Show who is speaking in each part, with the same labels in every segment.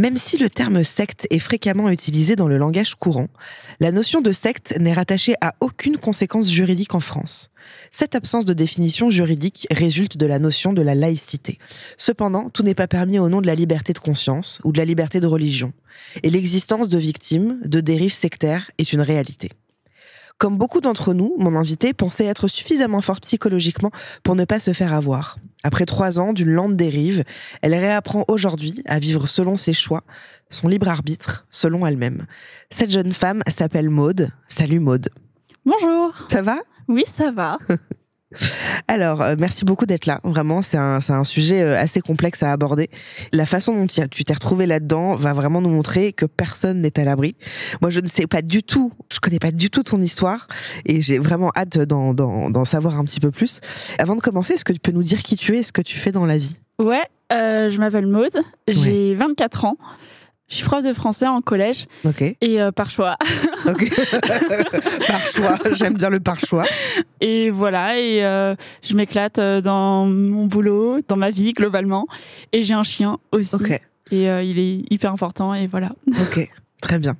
Speaker 1: Même si le terme secte est fréquemment utilisé dans le langage courant, la notion de secte n'est rattachée à aucune conséquence juridique en France. Cette absence de définition juridique résulte de la notion de la laïcité. Cependant, tout n'est pas permis au nom de la liberté de conscience ou de la liberté de religion. Et l'existence de victimes, de dérives sectaires est une réalité. Comme beaucoup d'entre nous, mon invité pensait être suffisamment forte psychologiquement pour ne pas se faire avoir. Après trois ans d'une lente dérive, elle réapprend aujourd'hui à vivre selon ses choix, son libre arbitre, selon elle-même. Cette jeune femme s'appelle Maude. Salut Maude.
Speaker 2: Bonjour.
Speaker 1: Ça va?
Speaker 2: Oui, ça va.
Speaker 1: Alors, euh, merci beaucoup d'être là. Vraiment, c'est un, un sujet euh, assez complexe à aborder. La façon dont tu tu t'es retrouvée là-dedans va vraiment nous montrer que personne n'est à l'abri. Moi, je ne sais pas du tout, je connais pas du tout ton histoire et j'ai vraiment hâte d'en, savoir un petit peu plus. Avant de commencer, est-ce que tu peux nous dire qui tu es et ce que tu fais dans la vie?
Speaker 2: Ouais, euh, je m'appelle Maude, j'ai 24 ans. Je suis prof de français en collège
Speaker 1: Ok.
Speaker 2: et euh, par choix.
Speaker 1: Ok. par choix, j'aime bien le par choix.
Speaker 2: Et voilà, et euh, je m'éclate euh, dans mon boulot, dans ma vie globalement. Et j'ai un chien aussi.
Speaker 1: Ok.
Speaker 2: Et euh, il est hyper important et voilà.
Speaker 1: Ok. Très bien.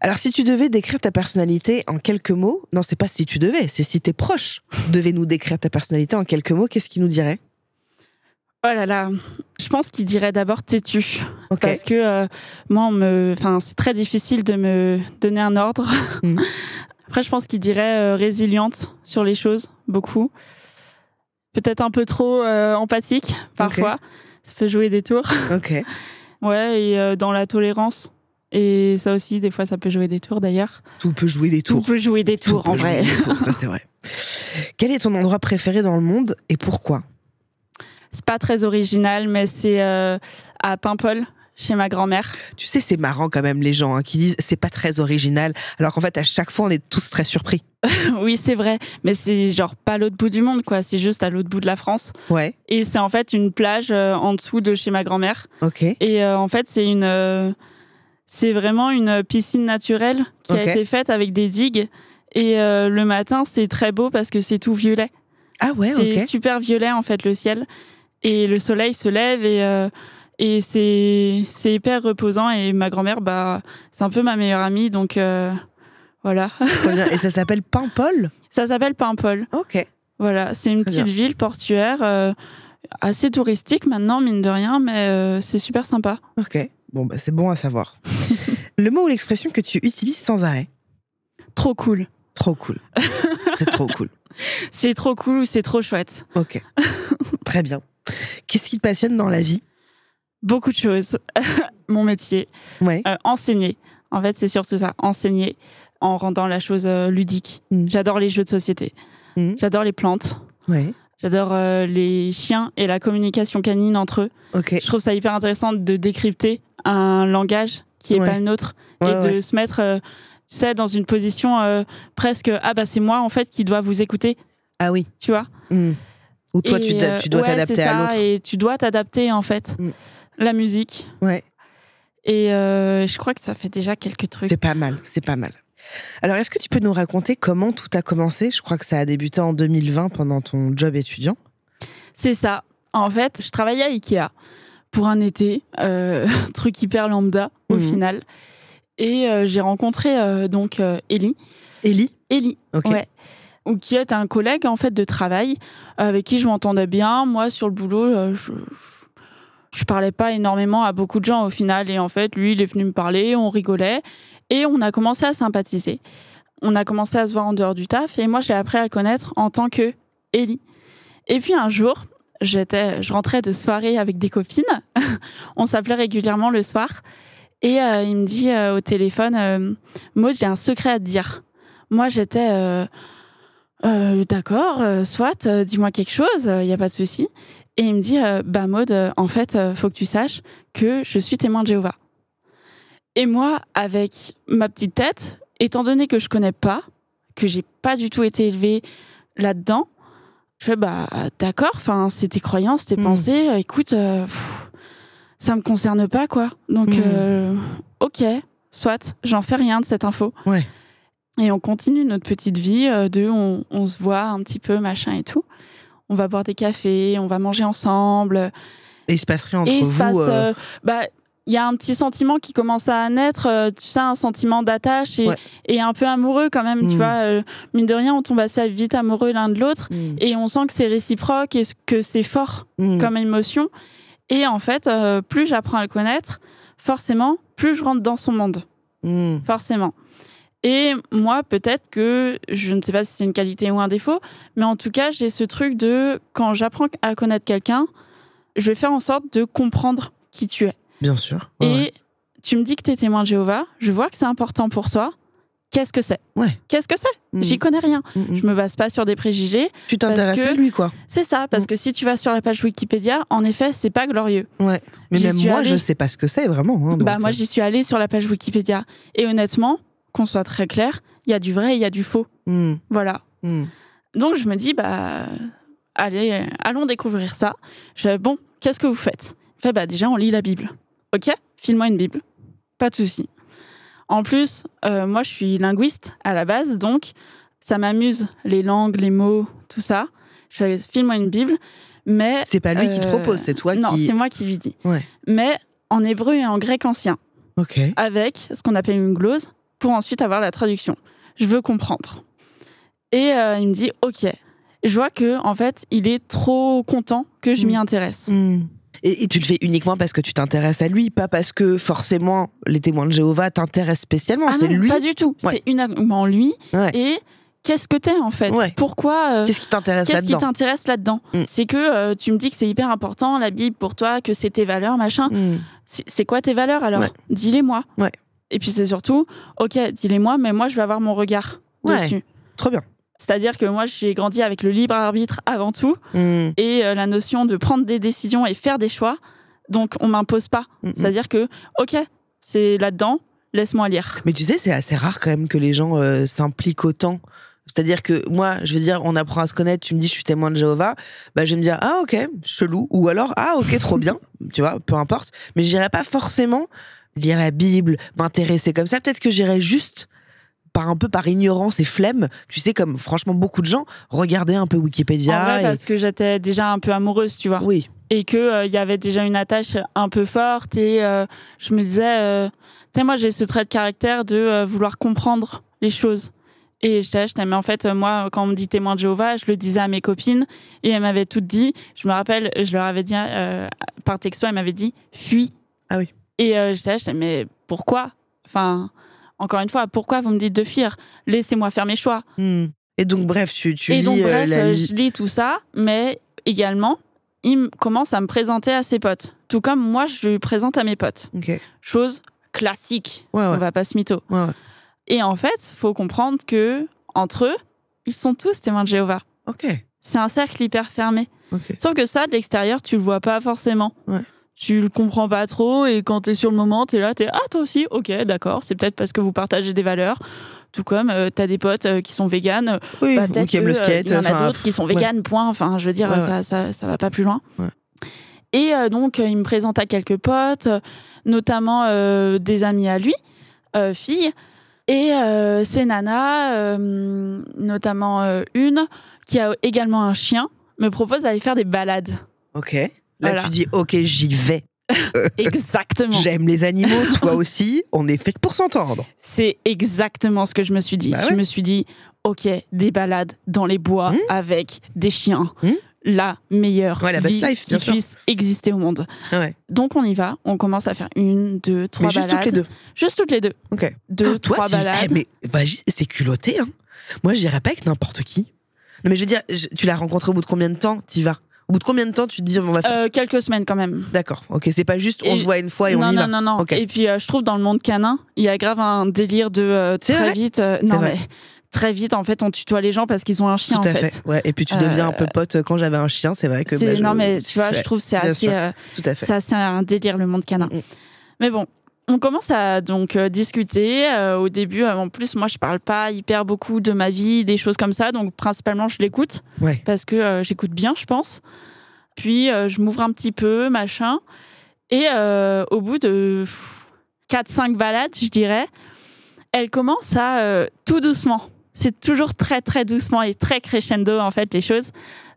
Speaker 1: Alors, si tu devais décrire ta personnalité en quelques mots, non, c'est pas si tu devais, c'est si tes proches devaient nous décrire ta personnalité en quelques mots, qu'est-ce qu'ils nous diraient?
Speaker 2: Oh là là, je pense qu'il dirait d'abord têtu. Parce que euh, moi, on me... enfin, c'est très difficile de me donner un ordre.
Speaker 1: Mhm.
Speaker 2: Après, je pense qu'il dirait euh, résiliente sur les choses, beaucoup. Peut-être un peu trop euh, empathique, parfois. Ça peut jouer des tours.
Speaker 1: Ok.
Speaker 2: Ouais, et dans la tolérance. Et ça aussi, des fois, ça peut jouer des tours d'ailleurs.
Speaker 1: Tout peut jouer des
Speaker 2: Tout
Speaker 1: tours.
Speaker 2: peut jouer des
Speaker 1: Tout
Speaker 2: tours, en vrai.
Speaker 1: tours, ça c'est vrai. Quel est ton endroit préféré dans le monde et pourquoi?
Speaker 2: C'est pas très original, mais c'est euh, à Paimpol, chez ma grand-mère.
Speaker 1: Tu sais, c'est marrant quand même les gens hein, qui disent c'est pas très original, alors qu'en fait à chaque fois on est tous très surpris.
Speaker 2: oui, c'est vrai, mais c'est genre pas à l'autre bout du monde, quoi. C'est juste à l'autre bout de la France.
Speaker 1: Ouais.
Speaker 2: Et c'est en fait une plage euh, en dessous de chez ma grand-mère.
Speaker 1: Ok.
Speaker 2: Et euh, en fait, c'est une, euh, c'est vraiment une piscine naturelle qui a été faite avec des digues. Et le matin, c'est très beau parce que c'est tout violet.
Speaker 1: Ah ouais.
Speaker 2: c'est super violet en fait le ciel. Et le soleil se lève et euh, et c'est c'est hyper reposant. Et ma grand-mère, bah, c'est un peu ma meilleure amie, donc euh, voilà.
Speaker 1: Et ça s'appelle Paimpol?
Speaker 2: Ça s'appelle Paimpol.
Speaker 1: Ok.
Speaker 2: Voilà, c'est une petite ville portuaire. euh, assez touristique maintenant, mine de rien, mais c'est super sympa.
Speaker 1: Ok. Bon bah c'est bon à savoir. le mot ou l'expression que tu utilises sans arrêt?
Speaker 2: Trop cool.
Speaker 1: Trop cool. c'est trop cool.
Speaker 2: C'est trop cool ou c'est trop chouette.
Speaker 1: Ok. Très bien. Qu'est-ce qui te passionne dans la vie?
Speaker 2: Beaucoup de choses. Mon métier,
Speaker 1: Ouais.
Speaker 2: euh, enseigner. En fait, c'est surtout ça, enseigner en rendant la chose euh, ludique.
Speaker 1: Mm.
Speaker 2: J'adore les jeux de société.
Speaker 1: Mm.
Speaker 2: J'adore les plantes.
Speaker 1: Ouais.
Speaker 2: J'adore euh, les chiens et la communication canine entre eux. Je trouve ça hyper intéressant de décrypter un langage qui est
Speaker 1: Ouais.
Speaker 2: pas le nôtre
Speaker 1: Ouais,
Speaker 2: et de se mettre euh, tu sais, dans une position euh, presque ah bah c'est moi en fait qui dois vous écouter,
Speaker 1: Ah oui.
Speaker 2: tu vois?
Speaker 1: Hmm. Ou toi,
Speaker 2: Et,
Speaker 1: tu,
Speaker 2: euh,
Speaker 1: tu dois
Speaker 2: ouais,
Speaker 1: t'adapter à l'autre.
Speaker 2: Et tu dois t'adapter en fait.
Speaker 1: Mm.
Speaker 2: La musique.
Speaker 1: Ouais.
Speaker 2: Et euh, je crois que ça fait déjà quelques trucs.
Speaker 1: C'est pas mal, c'est pas mal. Alors, est-ce que tu peux nous raconter comment tout a commencé? Je crois que ça a débuté en 2020 pendant ton job étudiant.
Speaker 2: C'est ça. En fait, je travaillais à Ikea pour un été, euh, truc hyper lambda au
Speaker 1: Mhm.
Speaker 2: final. Et euh, j'ai rencontré donc Ellie.
Speaker 1: Ellie?
Speaker 2: Ellie,
Speaker 1: Ok.
Speaker 2: ouais. Ou qui est un collègue en fait de travail avec qui je m'entendais bien. Moi, sur le boulot, euh, je, je parlais pas énormément à beaucoup de gens au final. Et en fait, lui, il est venu me parler, on rigolait et on a commencé à sympathiser. On a commencé à se voir en dehors du taf et moi, je l'ai appris à connaître en tant que Ellie. Et puis un jour, j'étais, je rentrais de soirée avec des copines. on s'appelait régulièrement le soir. Et euh, il me dit euh, au téléphone, euh, Maud, j'ai un secret à te dire. Moi, j'étais euh, d'accord, euh, soit, euh, dis-moi quelque chose, il n'y a pas de souci. Et il me dit, bah Maud, en fait, faut que tu saches que je suis témoin de Jéhovah. Et moi, avec ma petite tête, étant donné que je connais pas, que j'ai pas du tout été élevée là-dedans, je fais bah d'accord, enfin c'est tes croyances, tes
Speaker 1: Mm.
Speaker 2: pensées, écoute, pff, ça me concerne pas quoi. Donc
Speaker 1: Mm.
Speaker 2: euh, ok, soit, j'en fais rien de cette info.
Speaker 1: Ouais.
Speaker 2: Et on continue notre petite vie euh, de on, on se voit un petit peu machin et tout. On va boire des cafés, on va manger ensemble.
Speaker 1: Et il se passe rien entre
Speaker 2: Et
Speaker 1: vous
Speaker 2: passe,
Speaker 1: euh,
Speaker 2: bah, il y a un petit sentiment qui commence à naître, euh, tu sais, un sentiment d'attache et,
Speaker 1: Ouais.
Speaker 2: et un peu amoureux quand même, tu
Speaker 1: Mm.
Speaker 2: vois. euh, mine de rien, on tombe assez vite amoureux l'un de l'autre
Speaker 1: hmm,
Speaker 2: et on sent que c'est réciproque et que c'est fort
Speaker 1: hmm.
Speaker 2: comme émotion. Et en fait, euh, plus j'apprends à le connaître, forcément, plus je rentre dans son monde,
Speaker 1: Hmm.
Speaker 2: forcément. Et moi, peut-être que, je ne sais pas si c'est une qualité ou un défaut, mais en tout cas, j'ai ce truc de, quand j'apprends à connaître quelqu'un, je vais faire en sorte de comprendre qui tu es.
Speaker 1: Bien sûr. Ouais,
Speaker 2: Et
Speaker 1: ouais.
Speaker 2: tu me dis que tu es témoin de Jéhovah, je vois que c'est important pour toi. Qu'est-ce que c'est?
Speaker 1: Ouais.
Speaker 2: Qu'est-ce que c'est?
Speaker 1: Hmm.
Speaker 2: J'y connais rien.
Speaker 1: Hmm.
Speaker 2: Je me base pas sur des préjugés.
Speaker 1: Tu t'intéresses à lui, quoi.
Speaker 2: C'est ça, parce
Speaker 1: Mm.
Speaker 2: que si tu vas sur la page Wikipédia, en effet, c'est pas glorieux.
Speaker 1: Ouais. Mais même moi,
Speaker 2: allée.
Speaker 1: je sais pas ce que c'est vraiment. hein,
Speaker 2: bah moi,
Speaker 1: euh,
Speaker 2: j'y suis allée sur la page Wikipédia. Et honnêtement, qu'on soit très clair, il y a du vrai et il y a du faux.
Speaker 1: hmm,
Speaker 2: Voilà.
Speaker 1: hmm.
Speaker 2: Donc je me dis, bah, allez, euh, allons découvrir ça. Je bon, qu'est-ce que vous faites? Il fait, bah déjà, on lit la Bible. Ok? File-moi une Bible. Pas de souci. En plus, euh, moi, je suis linguiste à la base, donc ça m'amuse, les langues, les mots, tout ça. Je file-moi une Bible. Mais
Speaker 1: C'est pas lui qui te
Speaker 2: Euh,
Speaker 1: propose, c'est toi
Speaker 2: non,
Speaker 1: qui.
Speaker 2: c'est moi qui lui dis.
Speaker 1: Ouais.
Speaker 2: Mais en hébreu et en grec ancien,
Speaker 1: Ok.
Speaker 2: avec ce qu'on appelle une glose, pour ensuite avoir la traduction. Je veux comprendre. Et euh, il me dit, ok. Je vois que en fait, il est trop content que je m'y
Speaker 1: Mm.
Speaker 2: intéresse.
Speaker 1: Hmm. Et, et tu le fais uniquement parce que tu t'intéresses à lui, pas parce que forcément les témoins de Jéhovah t'intéressent spécialement.
Speaker 2: Ah
Speaker 1: c'est lui.
Speaker 2: pas du tout.
Speaker 1: Ouais.
Speaker 2: C'est uniquement lui.
Speaker 1: Ouais.
Speaker 2: Et qu'est-ce que t'es en fait?
Speaker 1: Ouais.
Speaker 2: Pourquoi euh,
Speaker 1: Qu'est-ce qui t'intéresse
Speaker 2: Qu'est-ce qui
Speaker 1: là-dedans?
Speaker 2: t'intéresse là-dedans?
Speaker 1: Mm.
Speaker 2: C'est que euh, tu me dis que c'est hyper important la Bible pour toi, que c'est tes valeurs, machin. C'est quoi tes valeurs alors? Dis-les-moi.
Speaker 1: Ouais.
Speaker 2: Et puis c'est surtout, ok, dis-les-moi, mais moi je vais avoir mon regard
Speaker 1: Ouais.
Speaker 2: dessus.
Speaker 1: Trop bien.
Speaker 2: C'est-à-dire que moi j'ai grandi avec le libre arbitre avant tout
Speaker 1: Hmm.
Speaker 2: et euh, la notion de prendre des décisions et faire des choix. Donc on m'impose pas.
Speaker 1: Hmm, hmm.
Speaker 2: C'est-à-dire que, ok, c'est là-dedans, laisse-moi lire.
Speaker 1: Mais tu sais, c'est assez rare quand même que les gens euh, s'impliquent autant. C'est-à-dire que moi, je veux dire, on apprend à se connaître, tu me dis je suis témoin de Jéhovah, bah je vais me dire ah ok, chelou, ou alors ah ok, trop bien, tu vois, peu importe. Mais j'irai pas forcément lire la Bible, m'intéresser comme ça. Peut-être que j'irai juste par un peu par ignorance et flemme, tu sais, comme franchement beaucoup de gens, regarder un peu
Speaker 2: en
Speaker 1: Wikipédia.
Speaker 2: vrai,
Speaker 1: et-
Speaker 2: parce que j'étais déjà un peu amoureuse, tu vois.
Speaker 1: Oui,
Speaker 2: et que euh, il y avait déjà une attache un peu forte et euh, je me disais euh, tu sais moi j'ai ce trait de caractère de euh, vouloir comprendre les choses et là, j'étais, mais en fait euh, moi quand on me dit témoin de Jéhovah je le disais à mes copines et elles m'avaient toutes dit je me rappelle je leur avais dit euh, par texto elles m'avaient dit fuis
Speaker 1: Ah oui.
Speaker 2: Et euh, j'étais là, j'étais mais pourquoi? Enfin encore une fois pourquoi vous me dites de fuir? Laissez-moi faire mes choix
Speaker 1: Hmm. Et donc bref, tu, tu
Speaker 2: et
Speaker 1: lis
Speaker 2: donc,
Speaker 1: euh,
Speaker 2: bref,
Speaker 1: la
Speaker 2: euh, je lis tout ça, mais également, il me- commence à me présenter à ses potes. Tout comme moi, je lui présente à mes potes.
Speaker 1: Ok. Ouais,
Speaker 2: Chose classique.
Speaker 1: ouais.
Speaker 2: On va pas se mytho.
Speaker 1: ouais, ouais.
Speaker 2: Et en fait, faut comprendre que, entre eux, ils sont tous témoins de Jéhovah.
Speaker 1: Ok.
Speaker 2: C'est un cercle hyper fermé.
Speaker 1: Ok.
Speaker 2: Sauf que ça, de l'extérieur, tu le vois pas forcément.
Speaker 1: Ouais.
Speaker 2: Tu le comprends pas trop et quand t'es sur le moment, t'es là, t'es ah toi aussi, ok, d'accord. C'est peut-être parce que vous partagez des valeurs. Tout comme euh, t'as des potes euh, qui sont véganes,
Speaker 1: Oui,
Speaker 2: bah,
Speaker 1: ou
Speaker 2: peut-être
Speaker 1: qui aiment le
Speaker 2: euh,
Speaker 1: skate.
Speaker 2: Il y en a d'autres qui sont
Speaker 1: ouais.
Speaker 2: véganes, point. Enfin, je veux dire,
Speaker 1: Ouais, ouais.
Speaker 2: Ça, ça, ça va pas plus loin. Et euh, donc, euh, il me présente à quelques potes, euh, notamment euh, des amis à lui, euh, filles. Et euh, ces nanas, euh, notamment euh, une qui a également un chien, me propose d'aller faire des balades.
Speaker 1: Ok. Là,
Speaker 2: Voilà.
Speaker 1: tu dis, ok, j'y vais.
Speaker 2: Exactement.
Speaker 1: J'aime les animaux, toi aussi. On est fait pour s'entendre.
Speaker 2: C'est exactement ce que je me suis dit.
Speaker 1: Bah
Speaker 2: Je
Speaker 1: ouais.
Speaker 2: me suis dit, ok, des balades dans les bois
Speaker 1: Mmh.
Speaker 2: avec des chiens.
Speaker 1: Mmh.
Speaker 2: La meilleure
Speaker 1: Ouais, la best
Speaker 2: vie
Speaker 1: life,
Speaker 2: qui
Speaker 1: sûr.
Speaker 2: puisse exister au monde.
Speaker 1: Ouais.
Speaker 2: Donc on y va, on commence à faire une, deux, trois
Speaker 1: Mais juste
Speaker 2: balades.
Speaker 1: toutes les deux.
Speaker 2: Juste toutes les deux.
Speaker 1: Ok.
Speaker 2: Deux,
Speaker 1: Ah, toi,
Speaker 2: trois balades.
Speaker 1: Eh, mais c'est culotté, hein. Moi, j'irais pas avec n'importe qui. Non, mais je veux dire, je- tu l'as rencontré au bout de combien de temps T'y vas? Au bout de combien de temps tu te dis, on va faire.
Speaker 2: Euh, quelques semaines quand même.
Speaker 1: D'accord. Ok, c'est pas juste, on
Speaker 2: et-
Speaker 1: se voit une fois et on
Speaker 2: non,
Speaker 1: y
Speaker 2: non,
Speaker 1: va.
Speaker 2: non, non,
Speaker 1: Ok.
Speaker 2: Et puis, euh, je trouve dans le monde canin, il y a grave un délire de euh, très vite. non, mais très vite, en fait, on tutoie les gens parce qu'ils ont un chien,
Speaker 1: Tout
Speaker 2: en
Speaker 1: à fait. Ouais. Et puis tu deviens un peu pote quand j'avais un chien, c'est vrai que. Bah, je-
Speaker 2: Non, mais tu vois,
Speaker 1: ouais,
Speaker 2: je trouve que c'est assez,
Speaker 1: Tout à fait.
Speaker 2: c'est assez un délire, le monde canin.
Speaker 1: Mm, mm.
Speaker 2: Mais bon. On commence à donc euh, discuter. Euh, au début, euh, en plus, moi, je parle pas hyper beaucoup de ma vie, des choses comme ça. Donc, principalement, je l'écoute
Speaker 1: Ouais.
Speaker 2: parce que euh, j'écoute bien, je pense. Puis, euh, je m'ouvre un petit peu, machin. Et au bout de 4-5 balades, je dirais, elle commence à tout doucement. C'est toujours très, très doucement et très crescendo, en fait, les choses.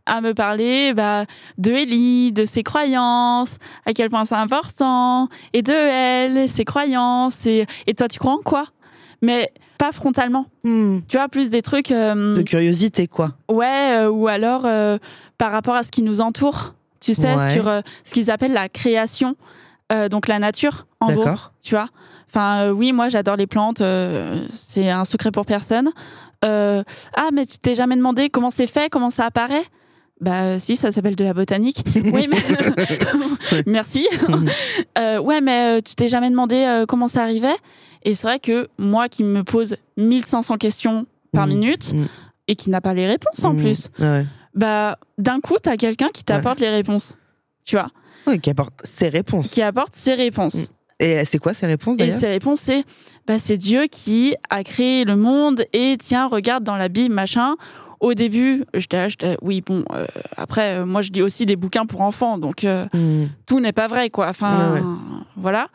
Speaker 2: À me parler bah, de Ellie, de ses croyances, à quel point c'est important, et de elle, ses croyances. Et, et toi, tu crois en quoi? Mais pas frontalement.
Speaker 1: Hmm.
Speaker 2: Tu vois, plus des trucs. euh,
Speaker 1: De curiosité, quoi.
Speaker 2: Ouais, euh, ou alors euh, par rapport à ce qui nous entoure, tu sais,
Speaker 1: Ouais.
Speaker 2: sur ce qu'ils appellent la création, donc la nature, en gros, tu vois. Enfin, euh, oui, moi j'adore les plantes, euh, c'est un secret pour personne. Euh, ah, mais tu t'es jamais demandé comment c'est fait, comment ça apparaît? Bah, euh, si, ça s'appelle de la botanique. oui, mais. Merci. Euh, ouais, mais euh, tu t'es jamais demandé euh, comment ça arrivait? Et c'est vrai que moi qui me pose 1500 questions par
Speaker 1: Mhm.
Speaker 2: minute
Speaker 1: Mhm.
Speaker 2: et qui n'a pas les réponses en
Speaker 1: Hmm.
Speaker 2: plus,
Speaker 1: Ouais.
Speaker 2: bah d'un coup t'as quelqu'un qui t'apporte les réponses tu vois?
Speaker 1: Ouais, qui apporte ses réponses.
Speaker 2: qui apporte ses réponses.
Speaker 1: Et c'est quoi ces réponses
Speaker 2: et ces réponses c'est bah c'est Dieu qui a créé le monde et tiens regarde dans la Bible machin au début j'étais là, j'étais, oui bon euh, après euh, moi je lis aussi des bouquins pour enfants donc euh,
Speaker 1: Hmm.
Speaker 2: tout n'est pas vrai quoi enfin
Speaker 1: Ouais, ouais.
Speaker 2: voilà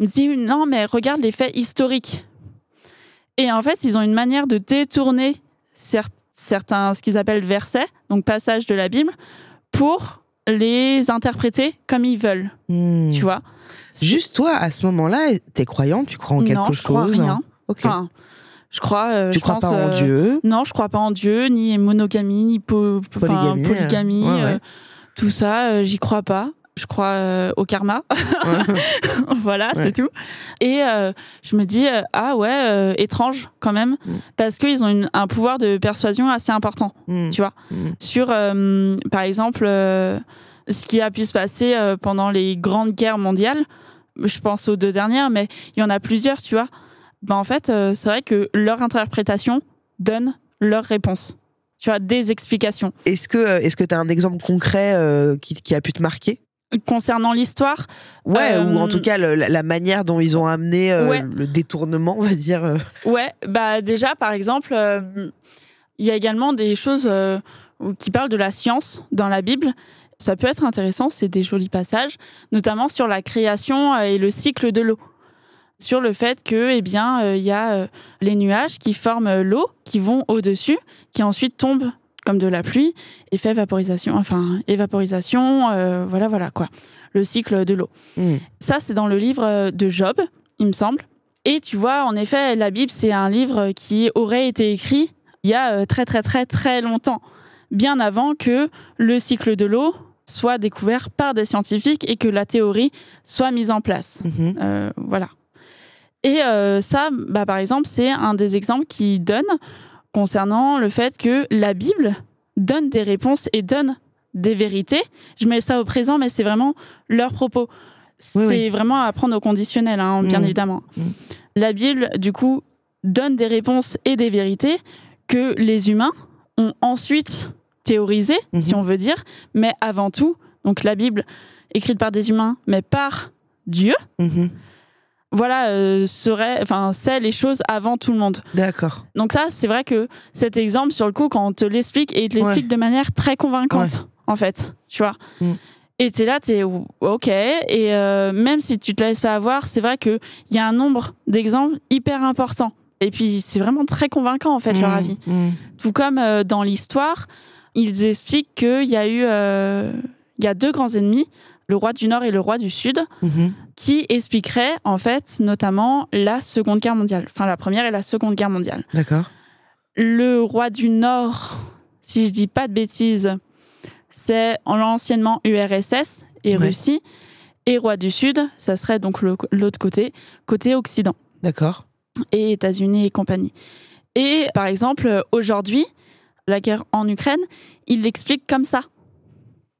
Speaker 2: il me dit non mais regarde les faits historiques et en fait ils ont une manière de détourner cer- certains ce qu'ils appellent versets donc passages de la Bible pour les interpréter comme ils veulent
Speaker 1: Hmm.
Speaker 2: tu vois?
Speaker 1: Juste toi, à ce moment-là, t'es croyant, tu crois en quelque
Speaker 2: non je
Speaker 1: chose
Speaker 2: crois rien
Speaker 1: Ok.
Speaker 2: enfin je crois euh,
Speaker 1: tu
Speaker 2: je
Speaker 1: crois
Speaker 2: pense,
Speaker 1: pas en
Speaker 2: euh,
Speaker 1: Dieu
Speaker 2: non je crois pas en Dieu ni monogamie ni po-
Speaker 1: Polygamie,
Speaker 2: polygamie,
Speaker 1: euh, ouais, ouais.
Speaker 2: tout ça j'y crois pas je crois euh, au karma voilà,
Speaker 1: Ouais.
Speaker 2: c'est tout. Et euh, je me dis, euh, ah ouais, étrange quand même,
Speaker 1: Mm.
Speaker 2: parce qu'ils ont une- un pouvoir de persuasion assez important,
Speaker 1: Hmm.
Speaker 2: tu vois.
Speaker 1: Hmm.
Speaker 2: Sur, par exemple, ce qui a pu se passer pendant les grandes guerres mondiales, je pense aux deux dernières, mais il y en a plusieurs, tu vois. Ben, en fait, euh, c'est vrai que leur interprétation donne leur réponse. Tu vois, des explications.
Speaker 1: Est-ce que euh, est-ce que t'as un exemple concret euh, qui, qui a pu te marquer?
Speaker 2: Concernant l'histoire,
Speaker 1: Ouais, ou en tout cas le- la, manière dont ils ont amené
Speaker 2: Ouais.
Speaker 1: le détournement, on va dire.
Speaker 2: Ouais, bah déjà par exemple, il y a également des choses qui parlent de la science dans la Bible. Ça peut être intéressant, c'est des jolis passages, notamment sur la création et le cycle de l'eau. Sur le fait que, eh bien, euh, il y a euh, les nuages qui forment euh, l'eau, qui vont au-dessus, qui ensuite tombent comme de la pluie et fait vaporisation, enfin évaporisation, euh, voilà, voilà quoi, le cycle de l'eau.
Speaker 1: Hmm.
Speaker 2: Ça, c'est dans le livre euh, de Job, il me semble. Et tu vois, en effet, la Bible, c'est un livre qui aurait été écrit il y a euh, très, très, très, très longtemps. Bien avant que le cycle de l'eau soit découvert par des scientifiques et que la théorie soit mise en place. Euh, voilà. Et euh, ça, bah, par exemple, c'est un des exemples qui donne concernant le fait que la Bible donne des réponses et donne des vérités. Je mets ça au présent, mais c'est vraiment leurs propos.
Speaker 1: Oui,
Speaker 2: c'est
Speaker 1: oui.
Speaker 2: vraiment à prendre au conditionnel, hein, bien
Speaker 1: Mhm.
Speaker 2: évidemment.
Speaker 1: Mhm.
Speaker 2: La Bible, du coup, donne des réponses et des vérités que les humains ont ensuite théorisées,
Speaker 1: Mhm.
Speaker 2: si on veut dire, mais avant tout, donc la Bible écrite par des humains, mais par Dieu. Voilà, euh, serait, enfin, c'est les choses avant tout le monde.
Speaker 1: D'accord.
Speaker 2: Donc ça, c'est vrai que cet exemple, sur le coup, quand on te l'explique, et il te l'explique de manière très convaincante, en fait, tu vois.
Speaker 1: Mm.
Speaker 2: Et t'es là, t'es ok. Et euh, même si tu te laisses pas avoir, c'est vrai qu'il y a un nombre d'exemples hyper importants Et puis c'est vraiment très convaincant en fait leur
Speaker 1: Mmh,
Speaker 2: avis.
Speaker 1: mmh.
Speaker 2: Tout comme euh, dans l'histoire, ils expliquent qu'il y a eu euh, il y a deux grands ennemis, le roi du Nord et le roi du Sud,
Speaker 1: Mhm.
Speaker 2: Qui expliqueraient en fait notamment la Seconde Guerre mondiale, enfin la Première et la Seconde Guerre mondiale.
Speaker 1: D'accord.
Speaker 2: Le roi du Nord, si je dis pas de bêtises, c'est en l'anciennement URSS et
Speaker 1: Ouais.
Speaker 2: Russie, et roi du Sud, ça serait donc l'autre côté, côté Occident
Speaker 1: D'accord.
Speaker 2: et États-Unis et compagnie. Et par exemple, aujourd'hui, la guerre en Ukraine, il l'explique comme ça.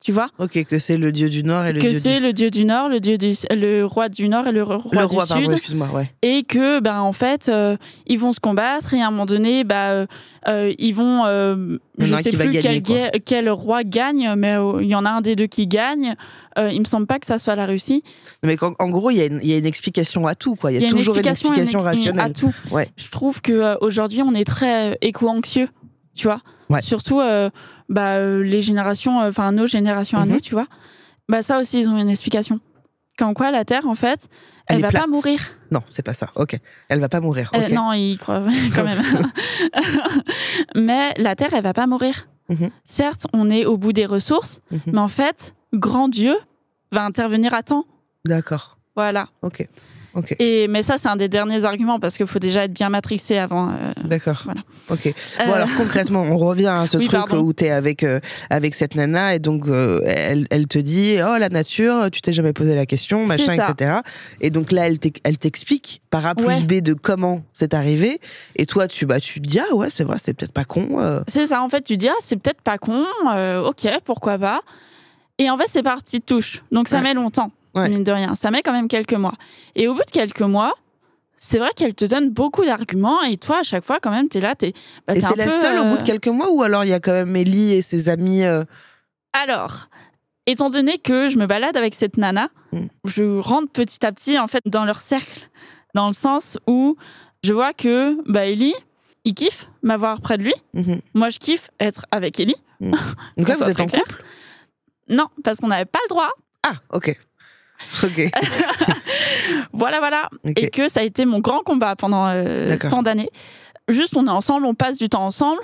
Speaker 2: Tu vois
Speaker 1: Ok, que c'est le dieu du Nord et le
Speaker 2: Que
Speaker 1: dieu
Speaker 2: c'est
Speaker 1: du...
Speaker 2: le dieu du Nord, le dieu du, le roi du Nord et le roi,
Speaker 1: le
Speaker 2: du
Speaker 1: roi, pardon,
Speaker 2: Sud,
Speaker 1: excuse-moi, ouais.
Speaker 2: et que ben en fait euh, ils vont se combattre et à un moment donné bah euh, euh, ils vont euh, je sais plus
Speaker 1: gagner,
Speaker 2: quel,
Speaker 1: quoi.
Speaker 2: guerre- quel roi gagne mais euh, il y en a un des deux qui gagne il me semble pas que ça soit la Russie
Speaker 1: Mais en gros, il y, a une- il y a une explication à tout, quoi. Il y a,
Speaker 2: il y a
Speaker 1: toujours une explication,
Speaker 2: une ex- à
Speaker 1: rationnelle.
Speaker 2: tout
Speaker 1: Ouais.
Speaker 2: je trouve que aujourd'hui on est très éco-anxieux tu vois
Speaker 1: Ouais.
Speaker 2: surtout bah, euh, les générations euh, enfin nos générations à
Speaker 1: Mhm.
Speaker 2: nous tu vois bah ça aussi ils ont une explication comme quoi la Terre en fait
Speaker 1: Elle
Speaker 2: elle, va
Speaker 1: plate.
Speaker 2: pas mourir
Speaker 1: Non, c'est pas ça. Ok. Elle va pas mourir.
Speaker 2: Euh,
Speaker 1: Ok.
Speaker 2: non, il croit quand même. mais la Terre, elle va pas mourir.
Speaker 1: Mhm.
Speaker 2: Certes, on est au bout des ressources,
Speaker 1: Mhm.
Speaker 2: mais en fait, grand Dieu va intervenir à temps.
Speaker 1: D'accord.
Speaker 2: Voilà.
Speaker 1: Ok.
Speaker 2: Et mais ça, c'est un des derniers arguments parce qu'il faut déjà être bien matrixé avant. euh,
Speaker 1: D'accord.
Speaker 2: Voilà.
Speaker 1: Ok.
Speaker 2: euh,
Speaker 1: Bon alors concrètement, on revient à ce
Speaker 2: Oui,
Speaker 1: truc
Speaker 2: pardon.
Speaker 1: où t'es avec euh, avec cette nana et donc euh, elle, elle te dit oh la nature, tu t'es jamais posé la question, machin, etc. Et donc là elle t'ex- elle t'explique par A plus
Speaker 2: Ouais.
Speaker 1: B de comment c'est arrivé et toi tu bah tu te dis ah ouais c'est vrai c'est peut-être pas con. euh.
Speaker 2: C'est ça, en fait, tu dis, ah, c'est peut-être pas con, euh, ok, pourquoi pas? Et en fait, c'est par petites touches. Donc, ça
Speaker 1: Ouais.
Speaker 2: met longtemps,
Speaker 1: Ouais.
Speaker 2: mine de rien. Ça met quand même quelques mois. Et au bout de quelques mois, c'est vrai qu'elle te donne beaucoup d'arguments. Et toi, à chaque fois, quand même, t'es là, t'es. bah,
Speaker 1: Et c'est la
Speaker 2: peu,
Speaker 1: seule au bout de
Speaker 2: euh,
Speaker 1: quelques mois ou alors il y a quand même Ellie et ses amis. euh,
Speaker 2: Alors, étant donné que je me balade avec cette nana,
Speaker 1: Mm.
Speaker 2: je rentre petit à petit, en fait, dans leur cercle. Dans le sens où je vois que, bah, Ellie, il kiffe m'avoir près de lui.
Speaker 1: mhm.
Speaker 2: Moi, je kiffe être avec Ellie.
Speaker 1: Donc là vous êtes en couple?
Speaker 2: Non, parce qu'on n'avait pas le droit.
Speaker 1: Ah ok. Ok.
Speaker 2: Voilà, voilà. Et que ça a été mon grand combat pendant euh, tant d'années. Juste, on est ensemble, on passe du temps ensemble.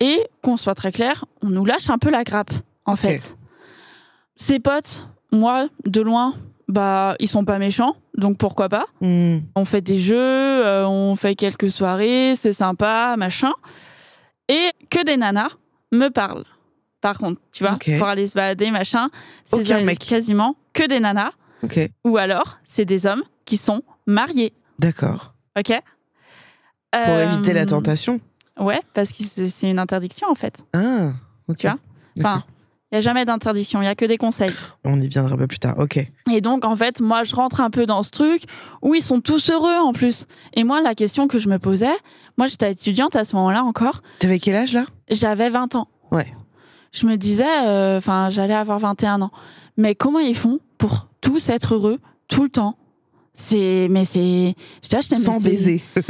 Speaker 2: Et qu'on soit très clair, on nous lâche un peu la grappe, en fait. Ses potes, moi, de loin, bah, ils sont pas méchants, donc pourquoi pas.
Speaker 1: Hmm.
Speaker 2: On fait des jeux, euh, on fait quelques soirées, c'est sympa, machin. Et que des nanas me parlent. Par contre, tu vois, pour aller se balader, machin, c'est quasiment que des nanas. Ou alors, c'est des hommes qui sont mariés.
Speaker 1: D'accord.
Speaker 2: Ok
Speaker 1: Pour
Speaker 2: Euh,
Speaker 1: éviter la tentation.
Speaker 2: Ouais, parce que c'est une interdiction en fait.
Speaker 1: Ah. Ok.
Speaker 2: Tu vois. Enfin, il n'y a jamais d'interdiction, il y a que des conseils.
Speaker 1: On y viendra un peu plus tard. Ok.
Speaker 2: Et donc, en fait, moi, je rentre un peu dans ce truc où ils sont tous heureux en plus. Et moi, la question que je me posais, moi, j'étais étudiante à ce moment-là encore,
Speaker 1: T'avais quel âge là?
Speaker 2: J'avais 20 ans.
Speaker 1: Ouais.
Speaker 2: Je me disais, euh, enfin, j'allais avoir 21 ans. Mais comment ils font pour tous être heureux tout le temps C'est, mais c'est, je ah, je t'aime,
Speaker 1: Sans baiser.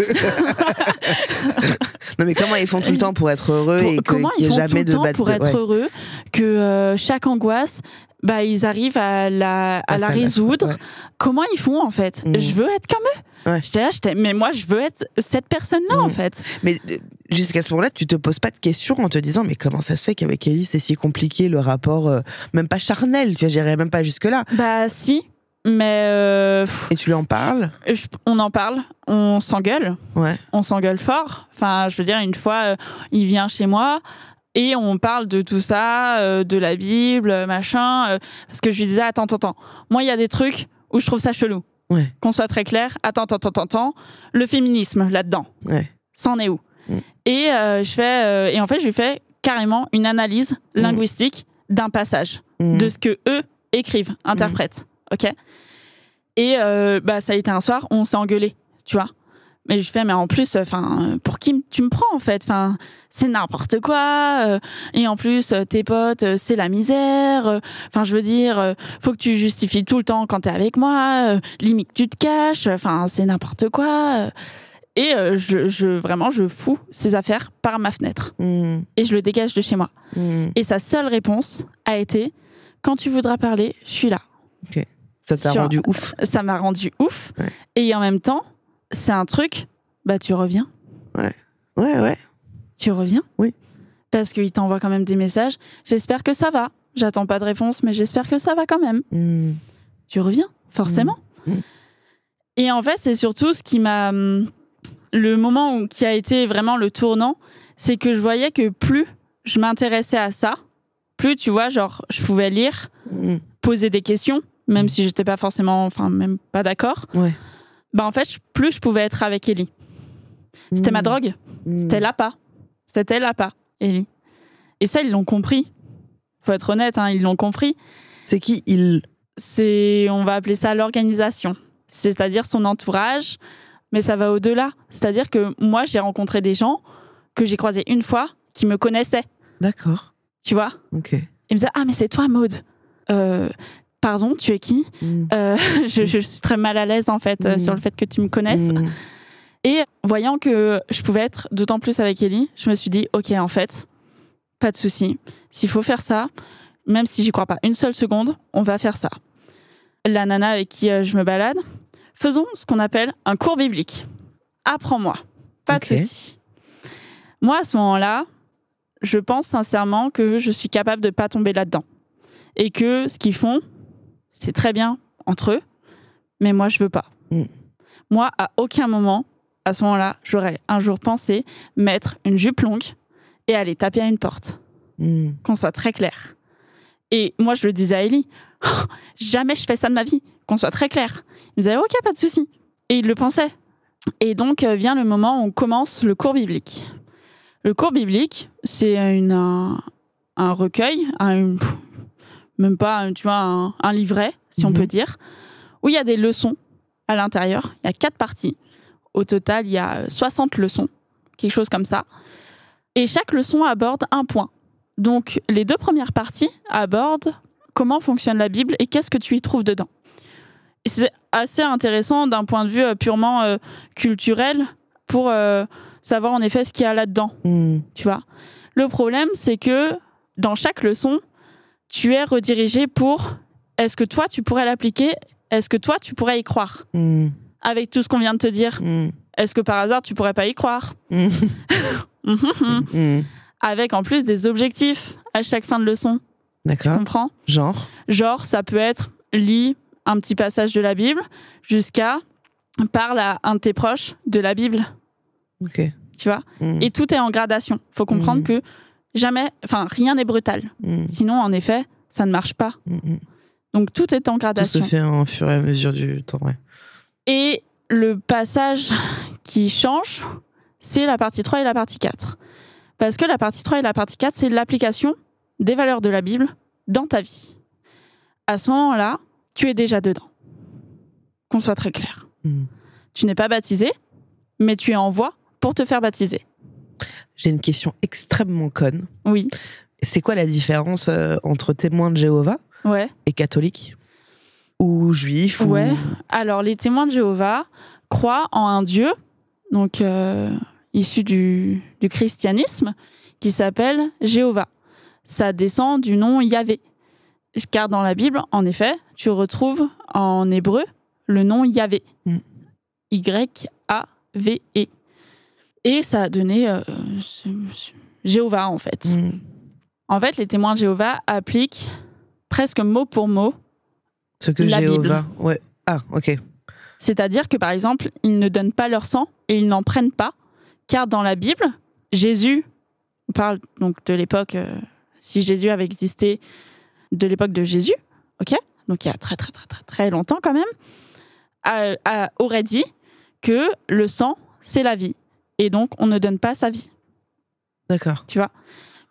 Speaker 1: non mais comment ils font tout le temps pour être heureux
Speaker 2: Pour-
Speaker 1: et qu'il n'y ait
Speaker 2: font
Speaker 1: jamais
Speaker 2: tout
Speaker 1: de
Speaker 2: le temps
Speaker 1: bad
Speaker 2: pour être
Speaker 1: ouais.
Speaker 2: heureux que euh, chaque angoisse bah ils arrivent à la à
Speaker 1: Ah,
Speaker 2: la résoudre
Speaker 1: ouais.
Speaker 2: comment ils font en fait?
Speaker 1: Mhm.
Speaker 2: je veux être comme eux
Speaker 1: Ouais.
Speaker 2: là j'étais mais moi je veux être cette personne là en
Speaker 1: Mhm.
Speaker 2: fait
Speaker 1: Mais jusqu'à ce moment-là, tu te poses pas de questions en te disant mais comment ça se fait qu'avec Ellie c'est si compliqué le rapport, euh, même pas charnel, tu vois, j'irais même pas jusque là.
Speaker 2: bah si mais euh,
Speaker 1: Et tu lui en parles?
Speaker 2: je- on en parle on s'engueule
Speaker 1: Ouais.
Speaker 2: on s'engueule fort enfin je veux dire une fois euh, il vient chez moi et on parle de tout ça, de la Bible, machin. parce que je lui disais, attends, attends, attends. Moi, il y a des trucs où je trouve ça chelou.
Speaker 1: Ouais.
Speaker 2: Qu'on soit très clair. Attends, attends, attends, attends. Le féminisme, là-dedans,
Speaker 1: Ouais.
Speaker 2: c'en est où?
Speaker 1: Mm.
Speaker 2: Et euh, je fais, euh, et en fait, je lui fais carrément une analyse
Speaker 1: Mm.
Speaker 2: linguistique d'un passage,
Speaker 1: Mhm.
Speaker 2: de ce que eux écrivent, interprètent. Ok? Et euh, bah, ça a été un soir, on s'est engueulé, tu vois? Mais je fais, mais en plus, enfin, pour qui tu me prends en fait? Enfin, c'est n'importe quoi. euh, et en plus, tes potes, c'est la misère. Enfin, je veux dire, faut que tu justifies tout le temps quand t'es avec moi. euh, limite, tu te caches. Enfin, c'est n'importe quoi. Et euh, je, je, vraiment, je fous ses affaires par ma fenêtre
Speaker 1: Mhm.
Speaker 2: et je le dégage de chez moi.
Speaker 1: Mhm.
Speaker 2: Et sa seule réponse a été, quand tu voudras parler, je suis là.
Speaker 1: Ça t'a rendu ouf.
Speaker 2: Ça m'a rendu ouf.
Speaker 1: Ouais.
Speaker 2: Et en même temps, c'est un truc, bah tu reviens.
Speaker 1: Ouais, ouais.
Speaker 2: Tu reviens
Speaker 1: Oui.
Speaker 2: Parce qu'il t'envoie quand même des messages. J'espère que ça va. J'attends pas de réponse, mais j'espère que ça va quand même.
Speaker 1: Hmm.
Speaker 2: Tu reviens, forcément. Et en fait, c'est surtout ce qui m'a. Le moment où- qui a été vraiment le tournant, c'est que je voyais que plus je m'intéressais à ça, plus, tu vois, genre, je pouvais lire,
Speaker 1: Hmm.
Speaker 2: poser des questions, même si j'étais pas forcément, enfin, même pas d'accord.
Speaker 1: Ouais.
Speaker 2: Bah, en fait, plus je pouvais être avec Ellie. C'était ma
Speaker 1: Hmm.
Speaker 2: drogue. C'était l'appât. C'était l'appât, Ellie. Et ça, ils l'ont compris. Faut être honnête, hein, ils l'ont compris.
Speaker 1: C'est qui? Il
Speaker 2: C'est, on va appeler ça l'organisation. C'est-à-dire son entourage, mais ça va au-delà. C'est-à-dire que moi, j'ai rencontré des gens que j'ai croisés une fois qui me connaissaient,
Speaker 1: D'accord.
Speaker 2: tu vois?
Speaker 1: Ok.
Speaker 2: Ils me disaient Ah, mais c'est toi, Maude. Euh, pardon, tu es qui?
Speaker 1: Hmm.
Speaker 2: Euh, je, je suis très mal à l'aise, en fait, euh,
Speaker 1: Mm.
Speaker 2: sur le fait que tu me connaisses.
Speaker 1: Hmm.
Speaker 2: Et voyant que je pouvais être d'autant plus avec Ellie, je me suis dit, ok, en fait, pas de souci. S'il faut faire ça, même si j'y crois pas une seule seconde, on va faire ça. La nana avec qui je me balade, faisons ce qu'on appelle un cours biblique. Apprends-moi. Pas de souci. Moi, à ce moment-là, je pense sincèrement que je suis capable de pas tomber là-dedans. Et que ce qu'ils font, c'est très bien entre eux, mais moi, je veux pas.
Speaker 1: Mm.
Speaker 2: Moi, à aucun moment, à ce moment-là, j'aurais un jour pensé mettre une jupe longue et aller taper à une porte.
Speaker 1: Hmm.
Speaker 2: Qu'on soit très clair. Et moi, je le disais à Ellie, Oh, jamais je fais ça de ma vie, qu'on soit très clair. Il me disait, ok, pas de souci. Et il le pensait. Et donc euh, vient le moment où on commence le cours biblique. Le cours biblique, c'est un, un recueil, un- pff, même pas, un- tu vois, un, un livret, si on
Speaker 1: Mhm.
Speaker 2: peut dire, où il y a des leçons à l'intérieur. Il y a quatre parties. Au total, il y a 60 leçons, quelque chose comme ça. Et chaque leçon aborde un point. Donc, les deux premières parties abordent comment fonctionne la Bible et qu'est-ce que tu y trouves dedans. C'est assez intéressant d'un point de vue euh, purement euh, culturel pour euh, savoir en effet ce qu'il y a là-dedans,
Speaker 1: Hmm.
Speaker 2: tu vois. Le problème, c'est que dans chaque leçon, tu es redirigé pour est-ce que toi, tu pourrais l'appliquer Est-ce que toi, tu pourrais y croire
Speaker 1: Hmm.
Speaker 2: Avec tout ce qu'on vient de te dire,
Speaker 1: Hmm.
Speaker 2: est-ce que par hasard, tu pourrais pas y croire
Speaker 1: Hmm.
Speaker 2: Mhm.
Speaker 1: Hmm.
Speaker 2: Avec en plus des objectifs à chaque fin de leçon, tu
Speaker 1: D'accord.
Speaker 2: comprends?
Speaker 1: Genre?
Speaker 2: Genre, ça peut être lis un petit passage de la Bible jusqu'à parle à un de tes proches de la Bible,
Speaker 1: Ok.
Speaker 2: tu vois?
Speaker 1: Hmm.
Speaker 2: Et tout est en gradation. Faut comprendre
Speaker 1: Mhm.
Speaker 2: que jamais, enfin, rien n'est brutal.
Speaker 1: Hmm.
Speaker 2: Sinon, en effet, ça ne marche pas.
Speaker 1: Hmm. Hmm.
Speaker 2: Donc tout est en
Speaker 1: Tout se
Speaker 2: gradation.
Speaker 1: fait en fur et à mesure du temps, ouais.
Speaker 2: Et le passage qui change, c'est la partie 3 et la partie 4. Parce que la partie 3 et la partie 4, c'est l'application des valeurs de la Bible dans ta vie. À ce moment-là, tu es déjà dedans. Qu'on soit très clair.
Speaker 1: Hmm.
Speaker 2: Tu n'es pas baptisé, mais tu es en voie pour te faire baptiser.
Speaker 1: J'ai une question extrêmement conne.
Speaker 2: Oui,
Speaker 1: C'est quoi la différence euh, entre témoins de Jéhovah
Speaker 2: ouais,
Speaker 1: et catholiques Ou juifs ou...
Speaker 2: ouais. Alors, les témoins de Jéhovah croient en un Dieu, donc euh, issu du, du christianisme, qui s'appelle Jéhovah. Ça descend du nom Yahvé. Car dans la Bible, en effet, tu retrouves en hébreu le nom Yahvé.
Speaker 1: Mm.
Speaker 2: Y-A-V-E. Et ça a donné euh, Jéhovah, en fait.
Speaker 1: Hmm.
Speaker 2: En fait, les témoins de Jéhovah appliquent presque mot pour mot
Speaker 1: Ce que
Speaker 2: La
Speaker 1: Jéhovah. Ouais. Ah, ok.
Speaker 2: C'est-à-dire que, par exemple, ils ne donnent pas leur sang et ils n'en prennent pas, car dans la Bible, Jésus, on parle donc de l'époque, euh, si Jésus avait existé, de l'époque de Jésus, ok Donc il y a très très très très très longtemps quand même, a- a- aurait dit que le sang, c'est la vie. Et donc, on ne donne pas sa vie,
Speaker 1: D'accord.
Speaker 2: tu vois?